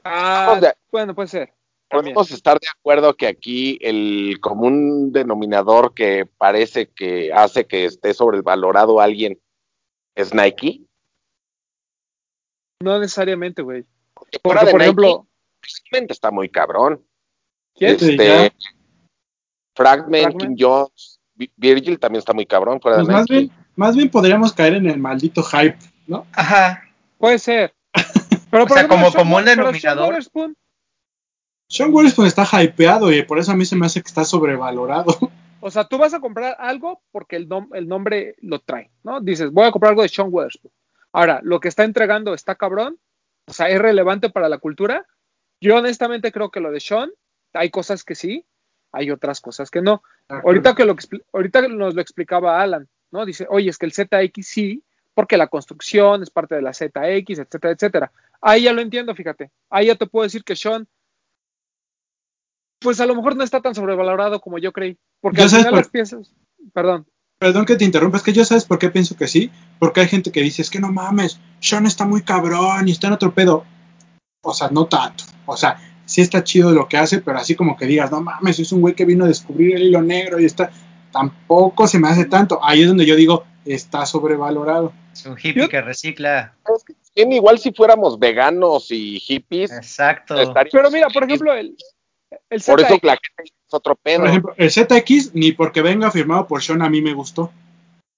Ah, bueno, puede ser. También. Podemos estar de acuerdo que aquí el común denominador que parece que hace que esté sobrevalorado alguien es Nike. No necesariamente, güey. Porque Porque, por Nike, ejemplo, realmente está muy cabrón. ¿quién? Este. Fragment, Fragment. King Jones, Virgil también está muy cabrón fuera Pues de más bien, más bien podríamos caer en el maldito hype, ¿no? Ajá. Puede ser. Pero, O sea, como- Sean como un Sean denominador. Sean Witherspoon está hypeado y por eso a mí se me hace que está sobrevalorado. O sea, tú vas a comprar algo porque el, nom- el nombre lo trae, ¿no? Dices, voy a comprar algo de Sean Witherspoon. Ahora, lo que está entregando está cabrón, o sea, es relevante para la cultura. Yo honestamente creo que lo de Sean, hay cosas que sí, hay otras cosas que no. Ahorita que lo expli- ahorita nos lo explicaba Alan, ¿no? Dice, oye, es que el ZX sí, porque la construcción es parte de la ZX, etcétera, etcétera. Ahí ya lo entiendo, fíjate. Ahí ya te puedo decir que Sean, pues a lo mejor no está tan sobrevalorado como yo creí. Porque Ya al final por- las piezas, perdón, Perdón que te interrumpa, es que yo sabes por qué pienso que sí. Porque hay gente que dice, es que no mames, Sean está muy cabrón y está en otro pedo. O sea, no tanto. O sea, sí está chido lo que hace, pero así como que digas, no mames, es un güey que vino a descubrir el hilo negro y está. Tampoco se me hace tanto. Ahí es donde yo digo, está sobrevalorado. Es un hippie Yo- que recicla. Bien, igual si fuéramos veganos y hippies, Exacto. Pero mira, por ejemplo, el, el por eso ZX, la gente es otro pedo. Por ejemplo, el ZX, ni porque venga firmado por Sean, a mí me gustó.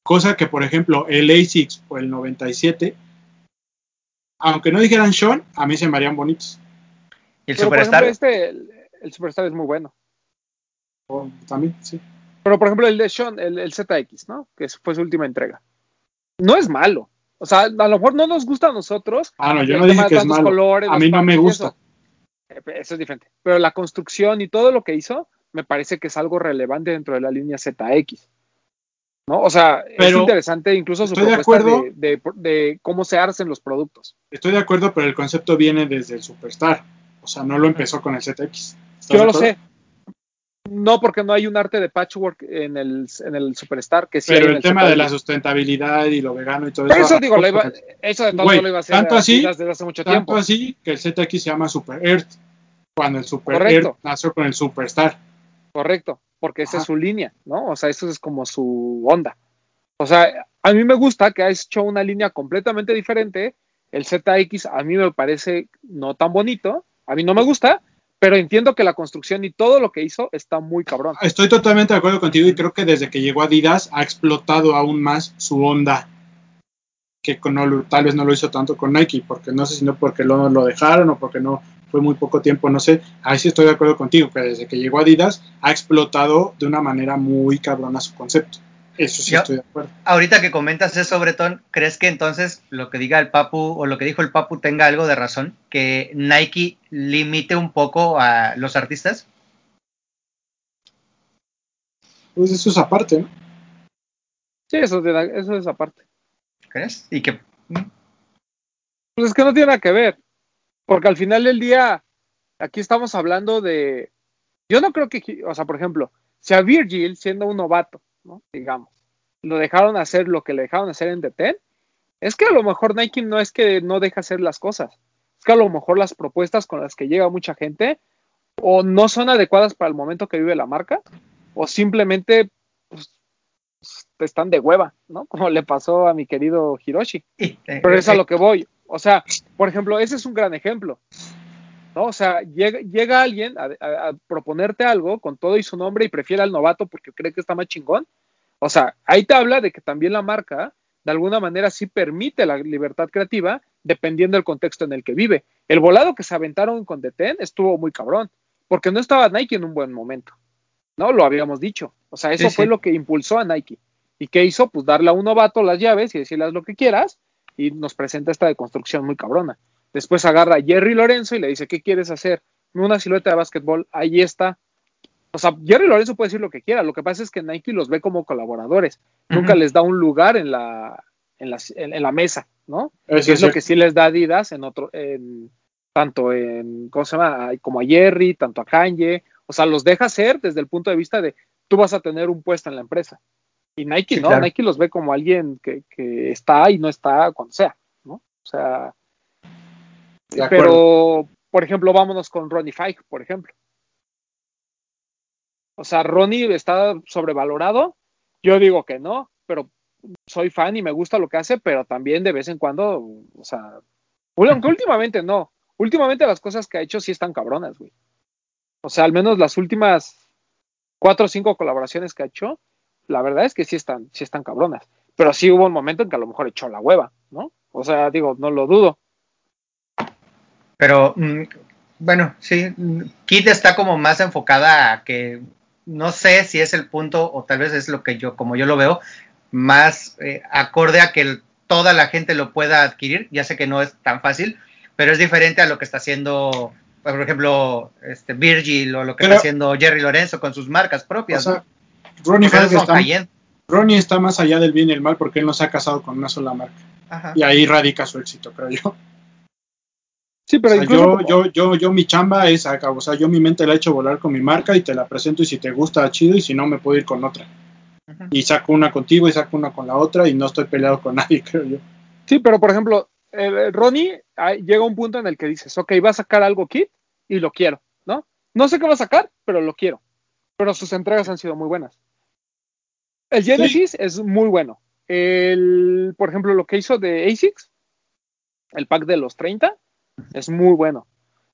Cosa que, por ejemplo, el ASICS o el 97, aunque no dijeran Sean, a mí se me harían bonitos. Y el pero por Superstar. ejemplo, este, el, el Superstar es muy bueno. También, sí. Pero por ejemplo, el de Sean, el, el ZX, ¿no? Que fue su última entrega. No es malo. O sea, a lo mejor no nos gusta a nosotros. Ah, no, yo no dije que es malo. colores, A mí no me gusta. Eso. Eso es diferente. Pero la construcción y todo lo que hizo, me parece que es algo relevante dentro de la línea ZX. ¿No? O sea, es interesante incluso su de propuesta acuerdo. de, de- de cómo se hacen los productos. Estoy de acuerdo, pero el concepto viene desde el Superstar. O sea, no lo empezó con el ZX. ¿Estás Yo lo sé. No, porque no hay un arte de patchwork en el, en el Superstar que sí Pero el tema de la sustentabilidad y lo vegano y todo Pero eso. eso digo, lo iba- eso de todo Güey, lo iba a hacer tanto así- desde hace mucho Tanto tiempo. así que el ZX se llama Super Earth. Cuando el Super Correcto. Earth nació con el Superstar. Correcto, porque esa Ajá. es su línea, ¿no? O sea, eso es como su onda. O sea, a mí me gusta que ha hecho una línea completamente diferente. El ZX a mí me parece no tan bonito, a mí no me gusta, pero entiendo que la construcción y todo lo que hizo está muy cabrón. Estoy totalmente de acuerdo contigo y creo que desde que llegó Adidas ha explotado aún más su onda. Que con, tal vez no lo hizo tanto con Nike, porque no sé si no porque lo, lo dejaron o porque no fue muy poco tiempo, no sé. Ahí sí estoy de acuerdo contigo, que desde que llegó Adidas ha explotado de una manera muy cabrona su concepto. Eso sí estoy de acuerdo. Ahorita que comentas eso, Bretón, ¿crees que entonces lo que diga el Papu o lo que dijo el Papu tenga algo de razón? ¿Que Nike limite un poco a los artistas? Pues eso es aparte, ¿no? Sí, eso, de la- eso es aparte. ¿Crees? Y que Pues es que no tiene nada que ver, porque al final del día, aquí estamos hablando de, yo no creo que, o sea, por ejemplo, si a Virgil, siendo un novato, ¿no? digamos, lo dejaron hacer lo que le dejaron hacer en Ten, es que a lo mejor Nike no es que no deja hacer las cosas, es que a lo mejor las propuestas con las que llega mucha gente o no son adecuadas para el momento que vive la marca, o simplemente pues, están de hueva, ¿no? Como le pasó a mi querido Hiroshi. eh, Pero es a eh, lo que voy. O sea, por ejemplo, ese es un gran ejemplo. ¿No? O sea, llega, llega alguien a, a- a proponerte algo con todo y su nombre y prefiere al novato porque cree que está más chingón. O sea, ahí te habla de que también la marca, de alguna manera, sí permite la libertad creativa dependiendo del contexto en el que vive. El volado que se aventaron con Deten estuvo muy cabrón, porque no estaba Nike en un buen momento. ¿No? Lo habíamos dicho. O sea, eso Sí, fue sí. lo que impulsó a Nike. ¿Y qué hizo? Pues darle a un novato las llaves y decirle haz lo que quieras y nos presenta esta deconstrucción muy cabrona. Después agarra a Jerry Lorenzo y le dice, ¿qué quieres hacer? Una silueta de básquetbol, ahí está. O sea, Jerry Lorenzo puede decir lo que quiera, lo que pasa es que Nike los ve como colaboradores, nunca les da un lugar en la, en la, en, en la mesa, ¿no? Eso es lo cierto. que sí les da Adidas en otro, en, tanto en, ¿cómo se llama? Como a Jerry, tanto a Kanye, o sea, los deja ser desde el punto de vista de tú vas a tener un puesto en la empresa. Y Nike Sí, no, claro. Nike los ve como alguien que, que está y no está cuando sea, ¿no? O sea. Pero, por ejemplo, vámonos con Ronnie Fike, por ejemplo. O sea, Ronnie está sobrevalorado. Yo digo que no, pero soy fan y me gusta lo que hace, pero también de vez en cuando, o sea, aunque últimamente no. Últimamente las cosas que ha hecho sí están cabronas, güey. O sea, al menos las últimas cuatro o cinco colaboraciones que ha hecho, la verdad es que sí están, sí están cabronas. Pero sí hubo un momento en que a lo mejor echó la hueva, ¿no? O sea, digo, no lo dudo. Pero mm, bueno, sí, Kid está como más enfocada a que no sé si es el punto o tal vez es lo que yo, como yo lo veo, más eh, acorde a que el- toda la gente lo pueda adquirir. Ya sé que no es tan fácil, pero es diferente a lo que está haciendo, por ejemplo, este Virgil o lo que Pero- está haciendo Jerry Lorenzo con sus marcas O propias. sea, ¿no? Ronnie está. Ronnie está más allá del bien y el mal porque él no se ha casado con una sola marca. Ajá. Y ahí radica su éxito, creo yo. Sí, pero O sea, incluso yo, como- yo, yo, yo mi chamba es acá, o sea, yo mi mente la he hecho volar con mi marca y te la presento y si te gusta, chido, y si no, me puedo ir con otra. Y saco una contigo y saco una con la otra y no estoy peleado con nadie, creo yo. Sí, pero por ejemplo, eh, Ronnie llega a un punto en el que dices, ok, va a sacar algo Kid y lo quiero, ¿no? No sé qué va a sacar, pero lo quiero. Pero sus entregas han sido muy buenas. El Genesis es muy bueno. El, por ejemplo, lo que hizo de ASICS, el pack de los 30, es muy bueno.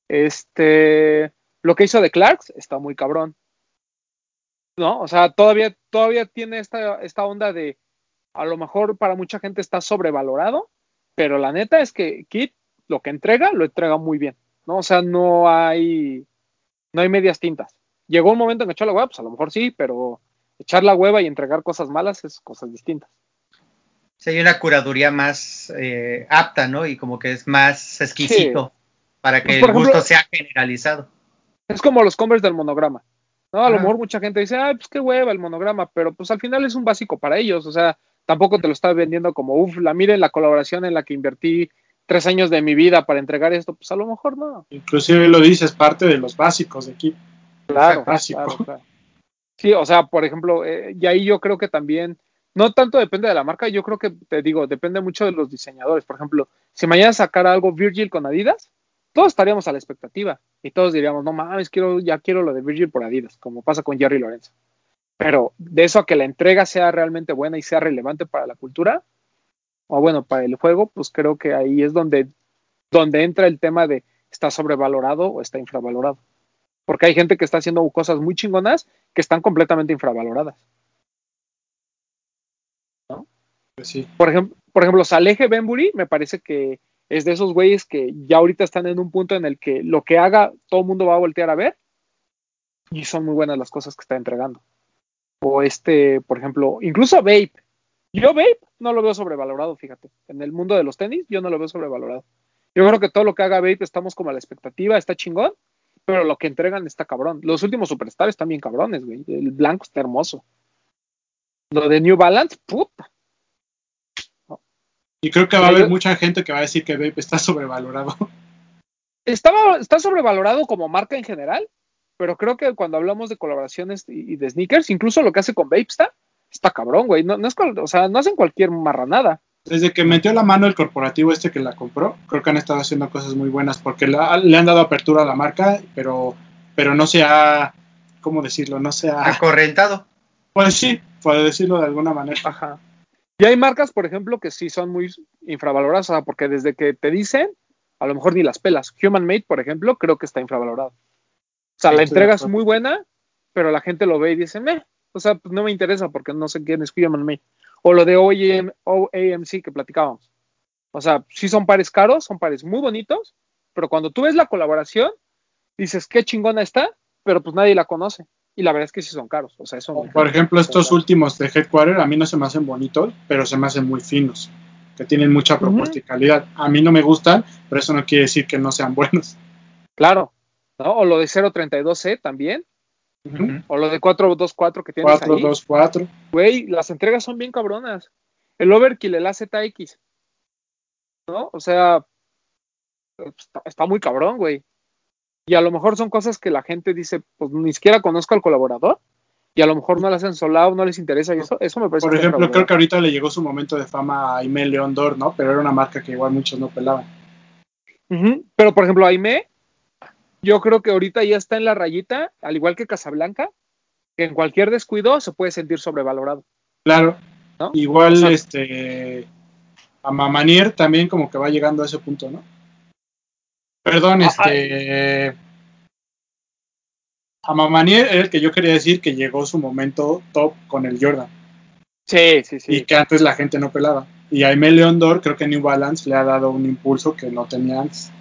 Este, lo que hizo de Clarks está muy cabrón. ¿No? O sea, todavía, todavía tiene esta, esta onda de, a lo mejor para mucha gente está sobrevalorado, pero la neta es que Kit lo que entrega, lo entrega muy bien, ¿no? O sea, no hay, no hay medias tintas. Llegó un momento en que echó la hueva, pues a lo mejor sí, pero echar la hueva y entregar cosas malas es cosas distintas. Sí, hay una curaduría más eh, apta, ¿no? Y como que es más exquisito para que Pues, el por ejemplo- gusto sea generalizado. Es como los Converse del monograma. ¿no? A lo mejor mucha gente dice, ay, pues qué hueva el monograma, pero pues al final es un básico para ellos, o sea, tampoco te lo está vendiendo como, uff, la miren la colaboración en la que invertí tres años de mi vida para entregar esto, pues a lo mejor no. Inclusive lo dices, parte de los básicos de aquí. Claro, Básico. claro, claro. Sí, o sea, por ejemplo, eh, y ahí yo creo que también, no tanto depende de la marca, yo creo que, te digo, depende mucho de los diseñadores. Por ejemplo, si mañana sacara algo Virgil con Adidas, todos estaríamos a la expectativa y todos diríamos, no mames, quiero, ya quiero lo de Virgil por Adidas, como pasa con Jerry Lorenzo. Pero de eso a que la entrega sea realmente buena y sea relevante para la cultura, o bueno, para el juego, pues creo que ahí es donde, donde entra el tema de está sobrevalorado o está infravalorado. Porque hay gente que está haciendo cosas muy chingonas que están completamente infravaloradas. Pues. Por ejemplo, por ejemplo, Salehe Benbury me parece que es de esos güeyes que ya ahorita están en un punto en el que lo que haga todo el mundo va a voltear a ver y son muy buenas las cosas que está entregando. O este, por ejemplo, incluso Vape. Yo Vape no lo veo sobrevalorado, fíjate. En el mundo de los tenis yo no lo veo sobrevalorado. Yo creo que todo lo que haga Vape estamos como a la expectativa, está chingón, pero lo que entregan está cabrón. Los últimos superstars están bien cabrones, güey. El blanco está hermoso. Lo de New Balance, puta. Y creo que va a haber mucha gente que va a decir que Vape está sobrevalorado. Estaba, está sobrevalorado como marca en general, pero creo que cuando hablamos de colaboraciones y, y de sneakers, incluso lo que hace con Vapestar, está cabrón, güey. No, no es, cual- o sea, no hacen cualquier marranada. Desde que metió la mano el corporativo este que la compró, creo que han estado haciendo cosas muy buenas porque la- le han dado apertura a la marca, pero, pero no se ha, ¿cómo decirlo? No se ha, Acorrentado. pues sí, puede decirlo de alguna manera. Ajá. Y hay marcas, por ejemplo, que sí son muy infravaloradas, o sea, porque desde que te dicen, a lo mejor ni las pelas. Human Made, por ejemplo, creo que está infravalorado. O sea, Sí, la entrega es muy buena, pero la gente lo ve y dice, meh, O sea, pues no me interesa porque no sé quién es Human Made. O lo de OAM, OAMC que platicábamos. O sea, sí son pares caros, son pares muy bonitos, pero cuando tú ves la colaboración, dices, qué chingona está, pero pues nadie la conoce. Y la verdad es que sí son caros. O sea, eso por ejemplo, estos últimos de Headquarter a mí no se me hacen bonitos, pero se me hacen muy finos, que tienen mucha propuesta y calidad. A mí no me gustan, pero eso no quiere decir que no sean buenos. Claro. ¿no? O lo de 032C también. Ujú. O lo de 424 que tienes ahí. 424. Güey, las entregas son bien cabronas. El Overkill, el AZX. ¿No? O sea, está, está muy cabrón, güey. Y a lo mejor son cosas que la gente dice, pues ni siquiera conozco al colaborador. Y a lo mejor no las hacen solado, no les interesa. Y eso, eso me parece Por ejemplo, creo que ahorita le llegó su momento de fama a Aimee León Dor, ¿no? Pero era una marca que igual muchos no pelaban. Pero por ejemplo, Aime, yo creo que ahorita ya está en la rayita, al igual que Casablanca, que en cualquier descuido se puede sentir sobrevalorado. Claro. ¿No? Igual, O sea- este. A Mamanier también como que va llegando a ese punto, ¿no? Perdón, Ajá. este. A Mamanier era el que yo quería decir que llegó su momento top con el Jordan. Sí, sí, sí. y que antes la gente no pelaba. Y a Aimee León Dor creo que New Balance le ha dado un impulso que no tenía antes.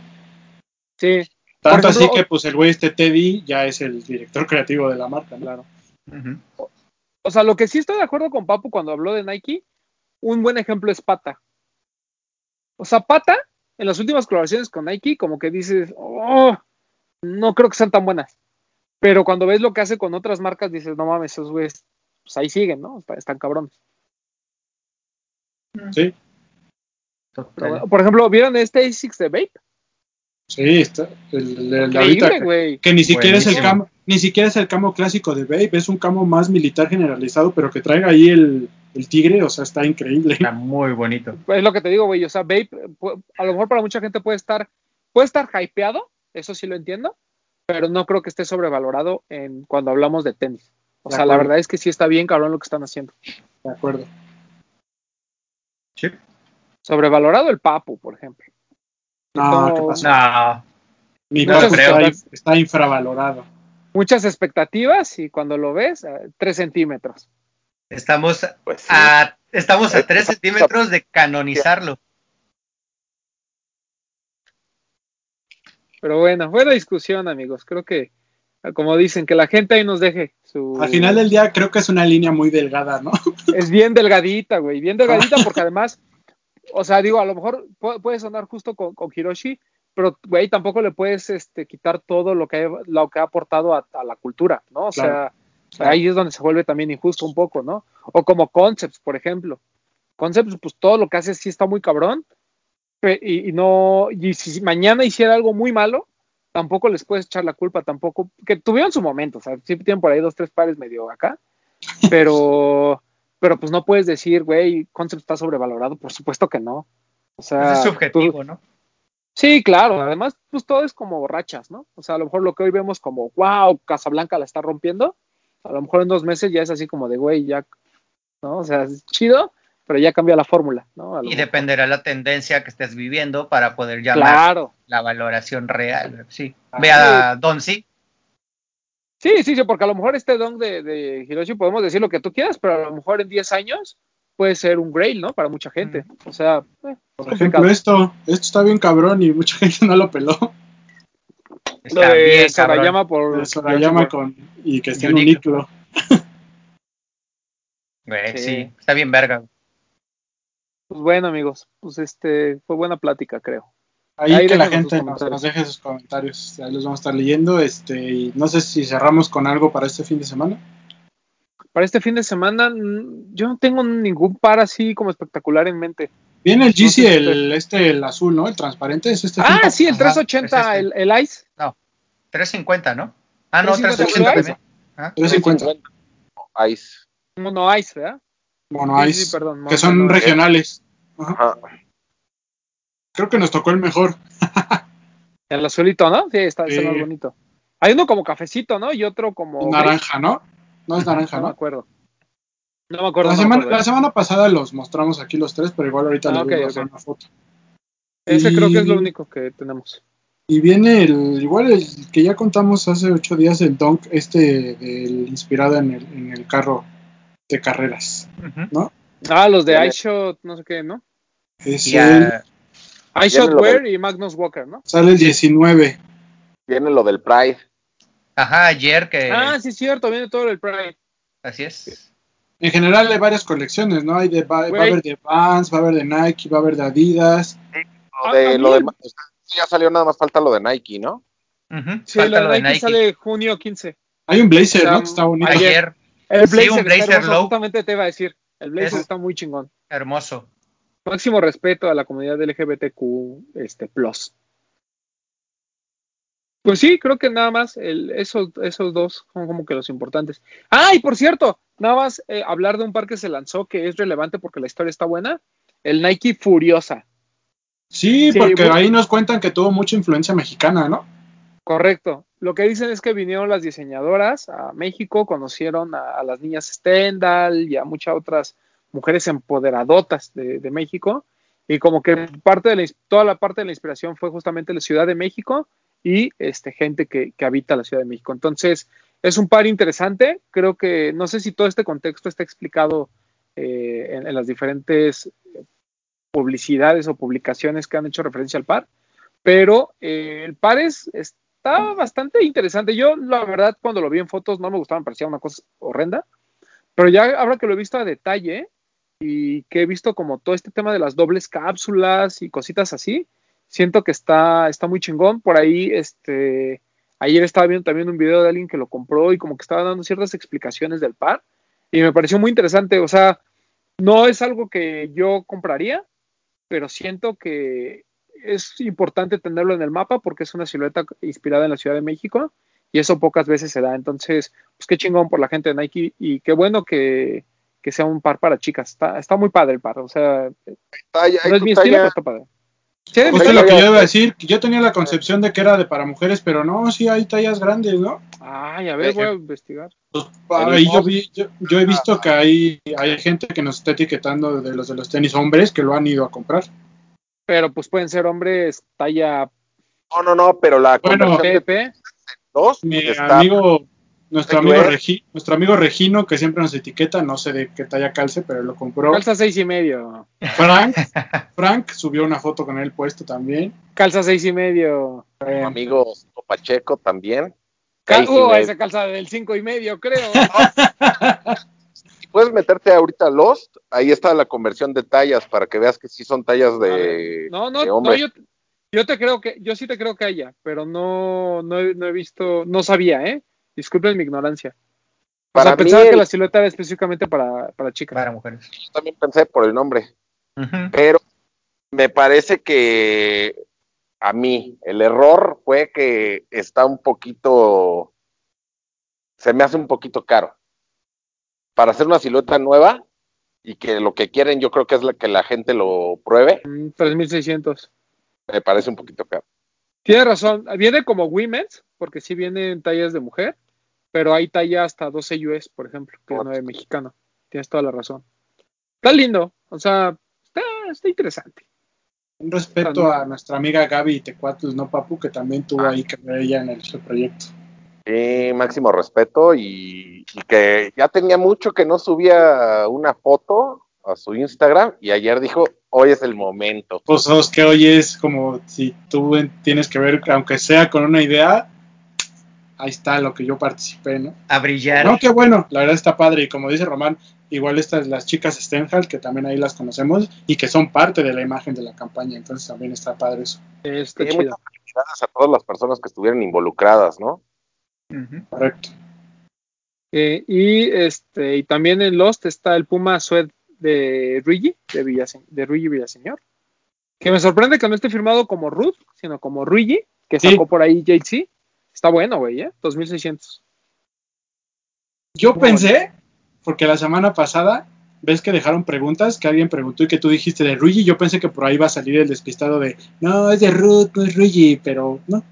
Sí, Tanto ejemplo, así que pues el güey este Teddy ya es el director creativo de la marca, claro. Ujú. O sea, lo que sí estoy de acuerdo con Papu cuando habló de Nike, un buen ejemplo es Pata. O sea, Pata, en las últimas colaboraciones con Nike, como que dices, oh, no creo que sean tan buenas. Pero cuando ves lo que hace con otras marcas, dices, no mames, esos güeyes, pues ahí siguen, ¿no? Está- Están cabrones. Sí, Total. bueno, por ejemplo, ¿vieron este A6 de Vape? sí, está. El, el- Increíble, que, güey. que ni siquiera es el camo, ni siquiera es el camo clásico de Babe, es un camo más militar generalizado, pero que traiga ahí el, el tigre, o sea, está increíble. Está muy bonito. Es lo que te digo, güey. O sea, Vape, a lo mejor para mucha gente puede estar, puede estar hypeado, eso sí lo entiendo, pero no creo que esté sobrevalorado en cuando hablamos de tenis. O De sea, la verdad es que sí está bien cabrón lo que están haciendo. De acuerdo. Sí. Sobrevalorado el Papu, por ejemplo. No, No, ¿qué pasó? No, Mi no papu creo. está, está infravalorado. Muchas expectativas y cuando lo ves, eh, tres centímetros. Estamos Pues sí. a, estamos a Eh, 3 centímetros de canonizarlo. Pero bueno, buena discusión, amigos. Creo que, como dicen, que la gente ahí nos deje su... Al final del día creo que es una línea muy delgada, ¿no? Es bien delgadita, güey, bien delgadita porque además, o sea, digo, a lo mejor pu- puede sonar justo con, con Hiroshi, pero, güey, tampoco le puedes este, quitar todo lo que, ha- lo que ha aportado a, a la cultura, ¿no? O Claro, sea. Ahí es donde se vuelve también injusto un poco, ¿no? O como Concepts, por ejemplo. Concepts, pues todo lo que hace sí está muy cabrón, y, y no, y si mañana hiciera algo muy malo, tampoco les puedes echar la culpa, tampoco, que tuvieron su momento, o sea, siempre tienen por ahí dos, tres pares medio acá, pero, pero pues no puedes decir, güey, Concept está sobrevalorado, por supuesto que no. O sea, es tú- subjetivo, ¿no? sí, claro, además, pues todo es como borrachas, ¿no? O sea, a lo mejor lo que hoy vemos como, wow, Casablanca la está rompiendo, a lo mejor en dos meses ya es así como de, güey, ya, ¿no? O sea, es chido, pero ya cambia la fórmula, ¿no? Y mejor. dependerá la tendencia que estés viviendo para poder llamar Claro. la valoración real. Sí. Ah, Ve a Don C. Sí, sí, sí, porque a lo mejor este don de, de Hiroshi podemos decir lo que tú quieras, pero a lo mejor en 10 años puede ser un grail, ¿no? Para mucha gente. O sea, eh, Por ejemplo, esto, esto está bien cabrón y mucha gente no lo peló. Lo Está de bien, cabrón. Sorayama por Eso la llama con y que esté en un iclo. Güey, Sí. sí, está bien verga. Pues bueno, amigos, pues este fue buena plática, creo. Ahí, Ahí que la gente nos, nos deje sus comentarios. Ahí los vamos a estar leyendo. Este, y no sé si cerramos con algo para este fin de semana. Para este fin de semana, mm, yo no tengo ningún par así como espectacular en mente. Viene el No GC, el, este, el azul, ¿no? El transparente. Es este Ah, sí, el Ajá, 380, es este. el, el Ice. 350, ¿no? Ah, no, 350 380 Ice. también. Ah, 350. Ice. Mono Ice, ¿verdad? Mono Ice, sí, perdón, que son mono- regionales. Ajá. Ajá. Creo que nos tocó el mejor. El azulito, ¿no? Sí, está, Sí. más bonito. Hay uno como cafecito, ¿no? Y otro como. naranja, ¿no? No es naranja, No me ¿no? acuerdo. No me acuerdo. La no me semana, acuerdo. la semana pasada los mostramos aquí los tres, pero igual ahorita Ah, les voy a mostrar una foto. Ese Y- creo que es lo único que tenemos. Y viene el, igual el que ya contamos hace ocho días, el Dunk, este del, inspirado en el, en el carro de carreras. ¿no? Ah, los de iShot, no sé qué, ¿no? Es Y el- iShot lo Wear del- y Magnus Walker, ¿no? sale el 19. Viene lo del Pride. ajá, ayer que. Ah, sí, es cierto, viene todo el Pride. Así es. En general hay varias colecciones, ¿no? Hay de, va, va a haber de Vans, va a haber de Nike, va a haber de Adidas. Lo Ah, de, lo de, también. ya salió, nada más falta lo de Nike, ¿no? Sí, Falta lo de Nike, Nike. sale junio 15. Hay un blazer, Está- ¿no? Que está bonito. Ayer. El Sí, un Blazer hermoso, low. justamente te iba a decir. El Blazer Es- está muy chingón. hermoso. Máximo respeto a la comunidad LGBTQ este, plus. Pues sí, creo que nada más el, esos, esos dos son como que los importantes. Ah, y por cierto, nada más eh, hablar de un par que se lanzó que es relevante porque la historia está buena. El Nike Furiosa. Sí, Sí, porque bueno. ahí nos cuentan que tuvo mucha influencia mexicana, ¿no? Correcto. Lo que dicen es que vinieron las diseñadoras a México, conocieron a, a las niñas Stendhal y a muchas otras mujeres empoderadotas de, de México. Y como que parte de la, toda la parte de la inspiración fue justamente la Ciudad de México y este, gente que, que habita la Ciudad de México. Entonces, es un par interesante. Creo que no sé si todo este contexto está explicado eh, en, las diferentes publicidades o publicaciones que han hecho referencia al par, pero eh, el par es, está bastante interesante. Yo, la verdad, cuando lo vi en fotos no me gustaba, me parecía una cosa horrenda, pero ya ahora que lo he visto a detalle y que he visto como todo este tema de las dobles cápsulas y cositas así, siento que está, está muy chingón. Por ahí, este, ayer estaba viendo también un video de alguien que lo compró y como que estaba dando ciertas explicaciones del par y me pareció muy interesante. O sea, no es algo que yo compraría, pero siento que es importante tenerlo en el mapa porque es una silueta inspirada en la Ciudad de México y eso pocas veces se da. Entonces, pues qué chingón por la gente de Nike y qué bueno que, que sea un par para chicas. Está, está muy padre el par. O sea, no es mi talla- estilo, pero está padre. Sí, Justo lo que yo iba a decir, yo tenía la concepción de que era de para mujeres, pero no, sí hay tallas grandes, ¿no? Ay, a ver, voy a investigar. Pues, ahí yo, vi, yo, yo he visto que hay, hay gente que nos está etiquetando de los de los tenis hombres que lo han ido a comprar. Pero pues pueden ser hombres talla No, no, no, pero la Bueno, conversión de PP. dos Mi está amigo, nuestro amigo. Regi- nuestro amigo Regino, que siempre nos etiqueta, no sé de qué talla calce, pero lo compró. Calza seis y medio. Frank, Frank subió una foto con él puesto también. Calza seis y medio. mi amigo Pacheco también. Cal- uh, esa calza del cinco y medio, creo. Si puedes meterte ahorita a Lost, ahí está la conversión de tallas para que veas que sí son tallas de, No, no, de no, hombre. yo, yo te creo que, yo sí te creo que haya, pero no, no, no he visto, no sabía, ¿eh? Disculpen mi ignorancia. O Para sea, pensaba el- que la silueta era específicamente para, para chicas. Para mujeres. Yo también pensé por el nombre, pero me parece que a mí el error fue que está un poquito, se me hace un poquito caro. Para hacer una silueta nueva y que lo que quieren yo creo que es la que la gente lo pruebe, Mm, 3600. me parece un poquito caro. Tienes razón, viene como women's, porque sí vienen tallas de mujer, pero hay talla hasta 12 US, por ejemplo, que no es mexicano. Tienes toda la razón. Está lindo, o sea, está, está interesante. Un respeto a nuestra amiga Gaby Tecuatus, ¿no, Papu? Que también tuvo ahí que ver ella en el su proyecto. Sí, máximo respeto y, y que ya tenía mucho que no subía una foto a su Instagram y ayer dijo, hoy es el momento. Pues es que hoy es como si tú en- tienes que ver, aunque sea con una idea, ahí está lo que yo participé, ¿no? A brillar. No, qué bueno, la verdad está padre. Y como dice Román, igual estas las chicas Stenhal, que también ahí las conocemos y que son parte de la imagen de la campaña, entonces también está padre eso. Está Sí, chido. muchas felicidades a todas las personas que estuvieron involucradas, ¿no? Correcto. Eh, y este y también en Lost está el Puma Suede de Luigi, de, Villase- de Luigi Villaseñor. Que me sorprende que no esté firmado como Ruth, sino como Luigi, que Sí. sacó por ahí JC. Está bueno, güey, ¿eh? 2600. Yo Muy pensé, porque la semana pasada, ves que dejaron preguntas, que alguien preguntó y que tú dijiste de Ruigi, yo pensé que por ahí va a salir el despistado de, no, es de Ruth, no es Ruigi, pero no.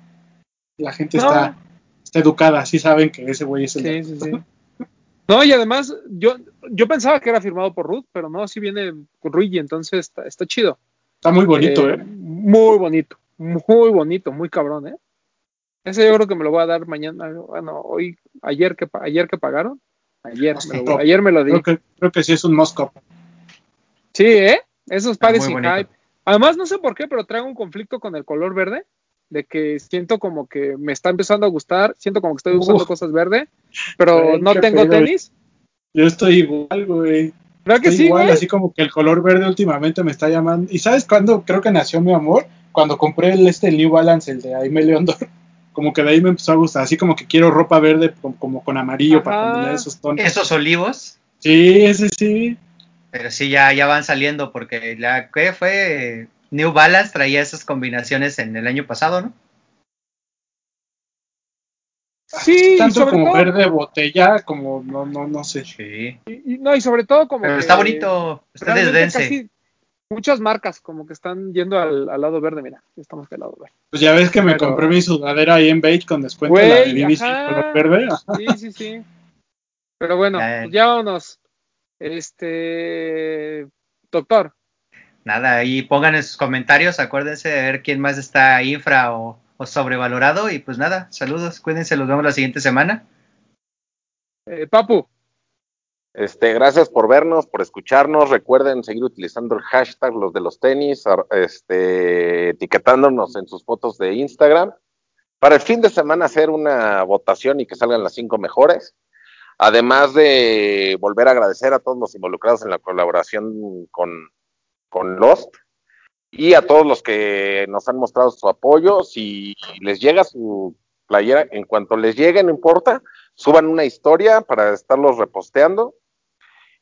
La gente No. está, está educada, sí saben que ese güey es el... Sí, sí, sí. No, y además, yo, yo pensaba que era firmado por Ruth, pero no, sí viene con Luigi, entonces está, está chido. Está muy bonito, Eh, ¿eh? Muy bonito. muy bonito, muy cabrón, ¿eh? Ese yo creo que me lo voy a dar mañana, bueno, hoy, ayer que, ayer que pagaron, ayer, me lo, ayer me lo di. Creo que, creo que sí es un Moscow. Sí, ¿eh? Esos pares sin bonito. hype. Además, no sé por qué, pero traigo un conflicto con el color verde, de que siento como que me está empezando a gustar, siento como que estoy usando Uf. cosas verde, pero no tengo pedo, tenis. Yo estoy igual, güey. ¿Verdad que Estoy sí, igual, güey? así como que el color verde últimamente me está llamando. ¿Y sabes cuándo creo que nació mi amor? Cuando compré el, este, el New Balance, el de Aime Leondor. Como que de ahí me empezó a gustar. Así como que quiero ropa verde como, como con amarillo para combinar esos tonos. Esos olivos, Sí, ese sí. pero sí ya, ya van saliendo porque la que fue New Balance traía esas combinaciones en el año pasado, ¿no? Sí, Tanto sobre como todo, verde botella, como no, no, no sé. Sí. y- y no, y sobre todo como Pero que está bonito, ustedes dense. casi muchas marcas como que están yendo al, al lado verde, mira, estamos del lado verde. Pues ya ves que me Pero- compré mi sudadera ahí en Beige con descuento, Güey, la de color verde. Sí, sí, sí. Pero bueno, Ya. pues ya vámonos. Este, doctor, Nada, ahí pongan en sus comentarios, acuérdense de ver quién más está infra o, o sobrevalorado. Y pues nada, saludos, cuídense, los vemos la siguiente semana. eh, Papu, Este, gracias por vernos, por escucharnos. Recuerden seguir utilizando el hashtag los de los tenis, este, etiquetándonos en sus fotos de Instagram. Para el fin de semana hacer una votación y que salgan las cinco mejores. Además de volver a agradecer a todos los involucrados en la colaboración con, con Lost y a todos los que nos han mostrado su apoyo. Si les llega su playera, en cuanto les llegue, no importa, suban una historia para estarlos reposteando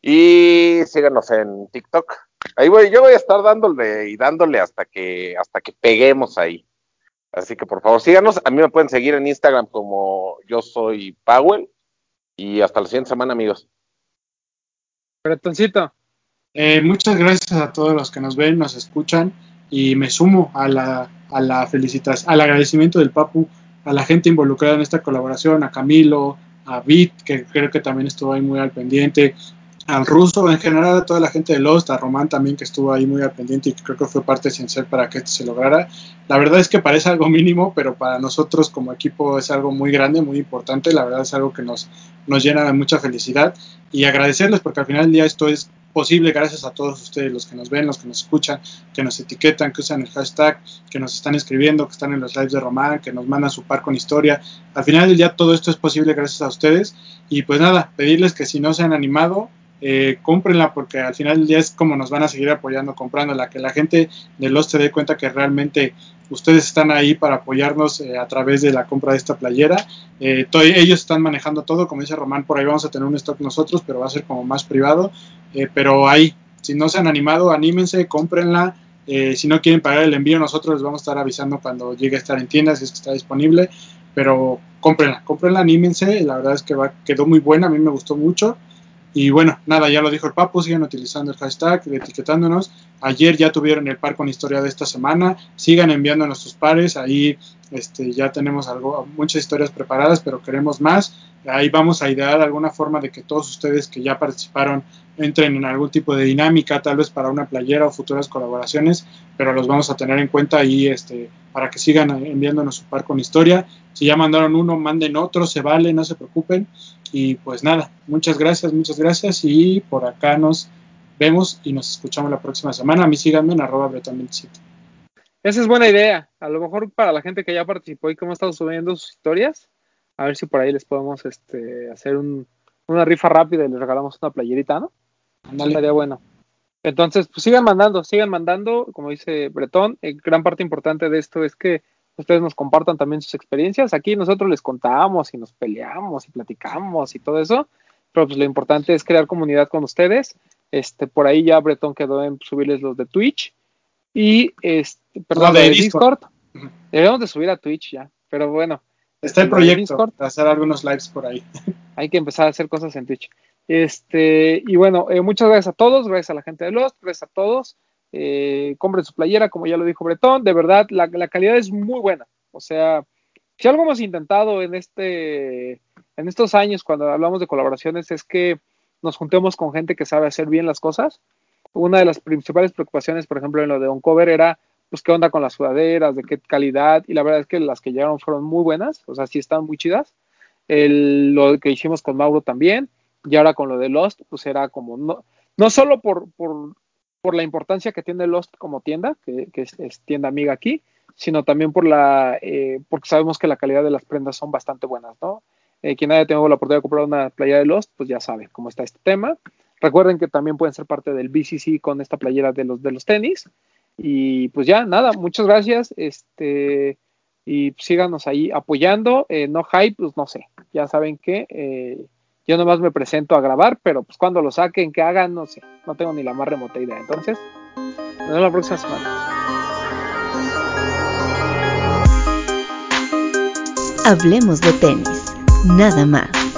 y síganos en TikTok. Ahí voy, yo voy a estar dándole y dándole hasta que hasta que peguemos ahí. Así que por favor síganos. A mí me pueden seguir en Instagram como yo soy Powell y hasta la siguiente semana, amigos. Bretoncito, Eh, muchas gracias a todos los que nos ven, nos escuchan y me sumo a la, a la felicitación, al agradecimiento del Papu, a la gente involucrada en esta colaboración, a Camilo, a Bit, que creo que también estuvo ahí muy al pendiente, al ruso, en general a toda la gente de Lost, a Román también que estuvo ahí muy al pendiente y creo que fue parte esencial para que esto se lograra. La verdad es que parece algo mínimo, pero para nosotros como equipo es algo muy grande, muy importante, la verdad es algo que nos, nos llena de mucha felicidad y agradecerles porque al final del día esto es posible gracias a todos ustedes, los que nos ven, los que nos escuchan, que nos etiquetan, que usan el hashtag, que nos están escribiendo, que están en los lives de Román, que nos mandan su par con historia. Al final del día todo esto es posible gracias a ustedes y pues nada, pedirles que si no se han animado, eh, cómprenla porque al final del día es como nos van a seguir apoyando comprándola, que la gente de los se dé cuenta que realmente ustedes están ahí para apoyarnos eh, a través de la compra de esta playera. Eh, ellos están manejando todo, como dice Román, por ahí vamos a tener un stock nosotros, pero va a ser como más privado. Eh, pero ahí, si no se han animado, anímense, cómprenla. Eh, si no quieren pagar el envío, nosotros les vamos a estar avisando cuando llegue a estar en tiendas, si es que está disponible. Pero cómprenla, cómprenla, anímense. La verdad es que va, quedó muy buena, a mí me gustó mucho. Y bueno, nada, ya lo dijo el Papu, sigan utilizando el hashtag, etiquetándonos. Ayer ya tuvieron el par con historia de esta semana. Sigan enviándonos sus pares. Ahí este, ya tenemos algo, muchas historias preparadas, pero queremos más. Ahí vamos a idear alguna forma de que todos ustedes que ya participaron entren en algún tipo de dinámica, tal vez para una playera o futuras colaboraciones, pero los vamos a tener en cuenta ahí este, para que sigan enviándonos su par con historia. Si ya mandaron uno, manden otro, se vale, no se preocupen. Y pues nada, muchas gracias, muchas gracias. Y por acá nos vemos y nos escuchamos la próxima semana. A mí síganme en arroba breton27. esa es buena idea. A lo mejor para la gente que ya participó y que hemos estado subiendo sus historias, a ver si por ahí les podemos este, hacer un, una rifa rápida y les regalamos una playerita, ¿no? Ándale. Estaría bueno. Entonces, pues sigan mandando, sigan mandando, como dice Bretón, eh, gran parte importante de esto es que ustedes nos compartan también sus experiencias. Aquí nosotros les contamos y nos peleamos y platicamos y todo eso, pero pues lo importante es crear comunidad con ustedes. Este, por ahí ya Bretón quedó en subirles los de Twitch y este, perdón, No, de de Discord. Deberíamos de subir a Twitch ya, pero bueno. Está el de proyecto Discord, de hacer algunos lives por ahí. hay que empezar a hacer cosas en Twitch. Este, y bueno, eh, muchas gracias a todos, gracias a la gente de Lost, gracias a todos. Eh, compren su playera, como ya lo dijo Bretón, de verdad, la, calidad es muy buena. O sea, si algo hemos intentado en este, en estos años cuando hablamos de colaboraciones es que nos juntemos con gente que sabe hacer bien las cosas. Una de las principales preocupaciones, por ejemplo, en lo de Oncover era pues qué onda con las sudaderas, de qué calidad, y la verdad es que las que llegaron fueron muy buenas, o sea, sí están muy chidas. Lo que hicimos con Mauro también, y ahora con lo de Lost, pues era como, no, no solo por, por la importancia que tiene Lost como tienda, que, es, tienda amiga aquí, sino también por la, eh, porque sabemos que la calidad de las prendas son bastante buenas, ¿no? Eh, quien haya tenido la oportunidad de comprar una playa de Lost, pues ya sabe cómo está este tema. Recuerden que también pueden ser parte del BCC con esta playera de los, de los tenis. Y pues ya, nada, muchas gracias. Este, y síganos ahí apoyando. Eh, no hype, pues no sé. Ya saben que yo nomás me presento a grabar, pero pues cuando lo saquen, que hagan, no sé. No tengo ni la más remota idea. Entonces, nos vemos la próxima semana. Hablemos de tenis, nada más.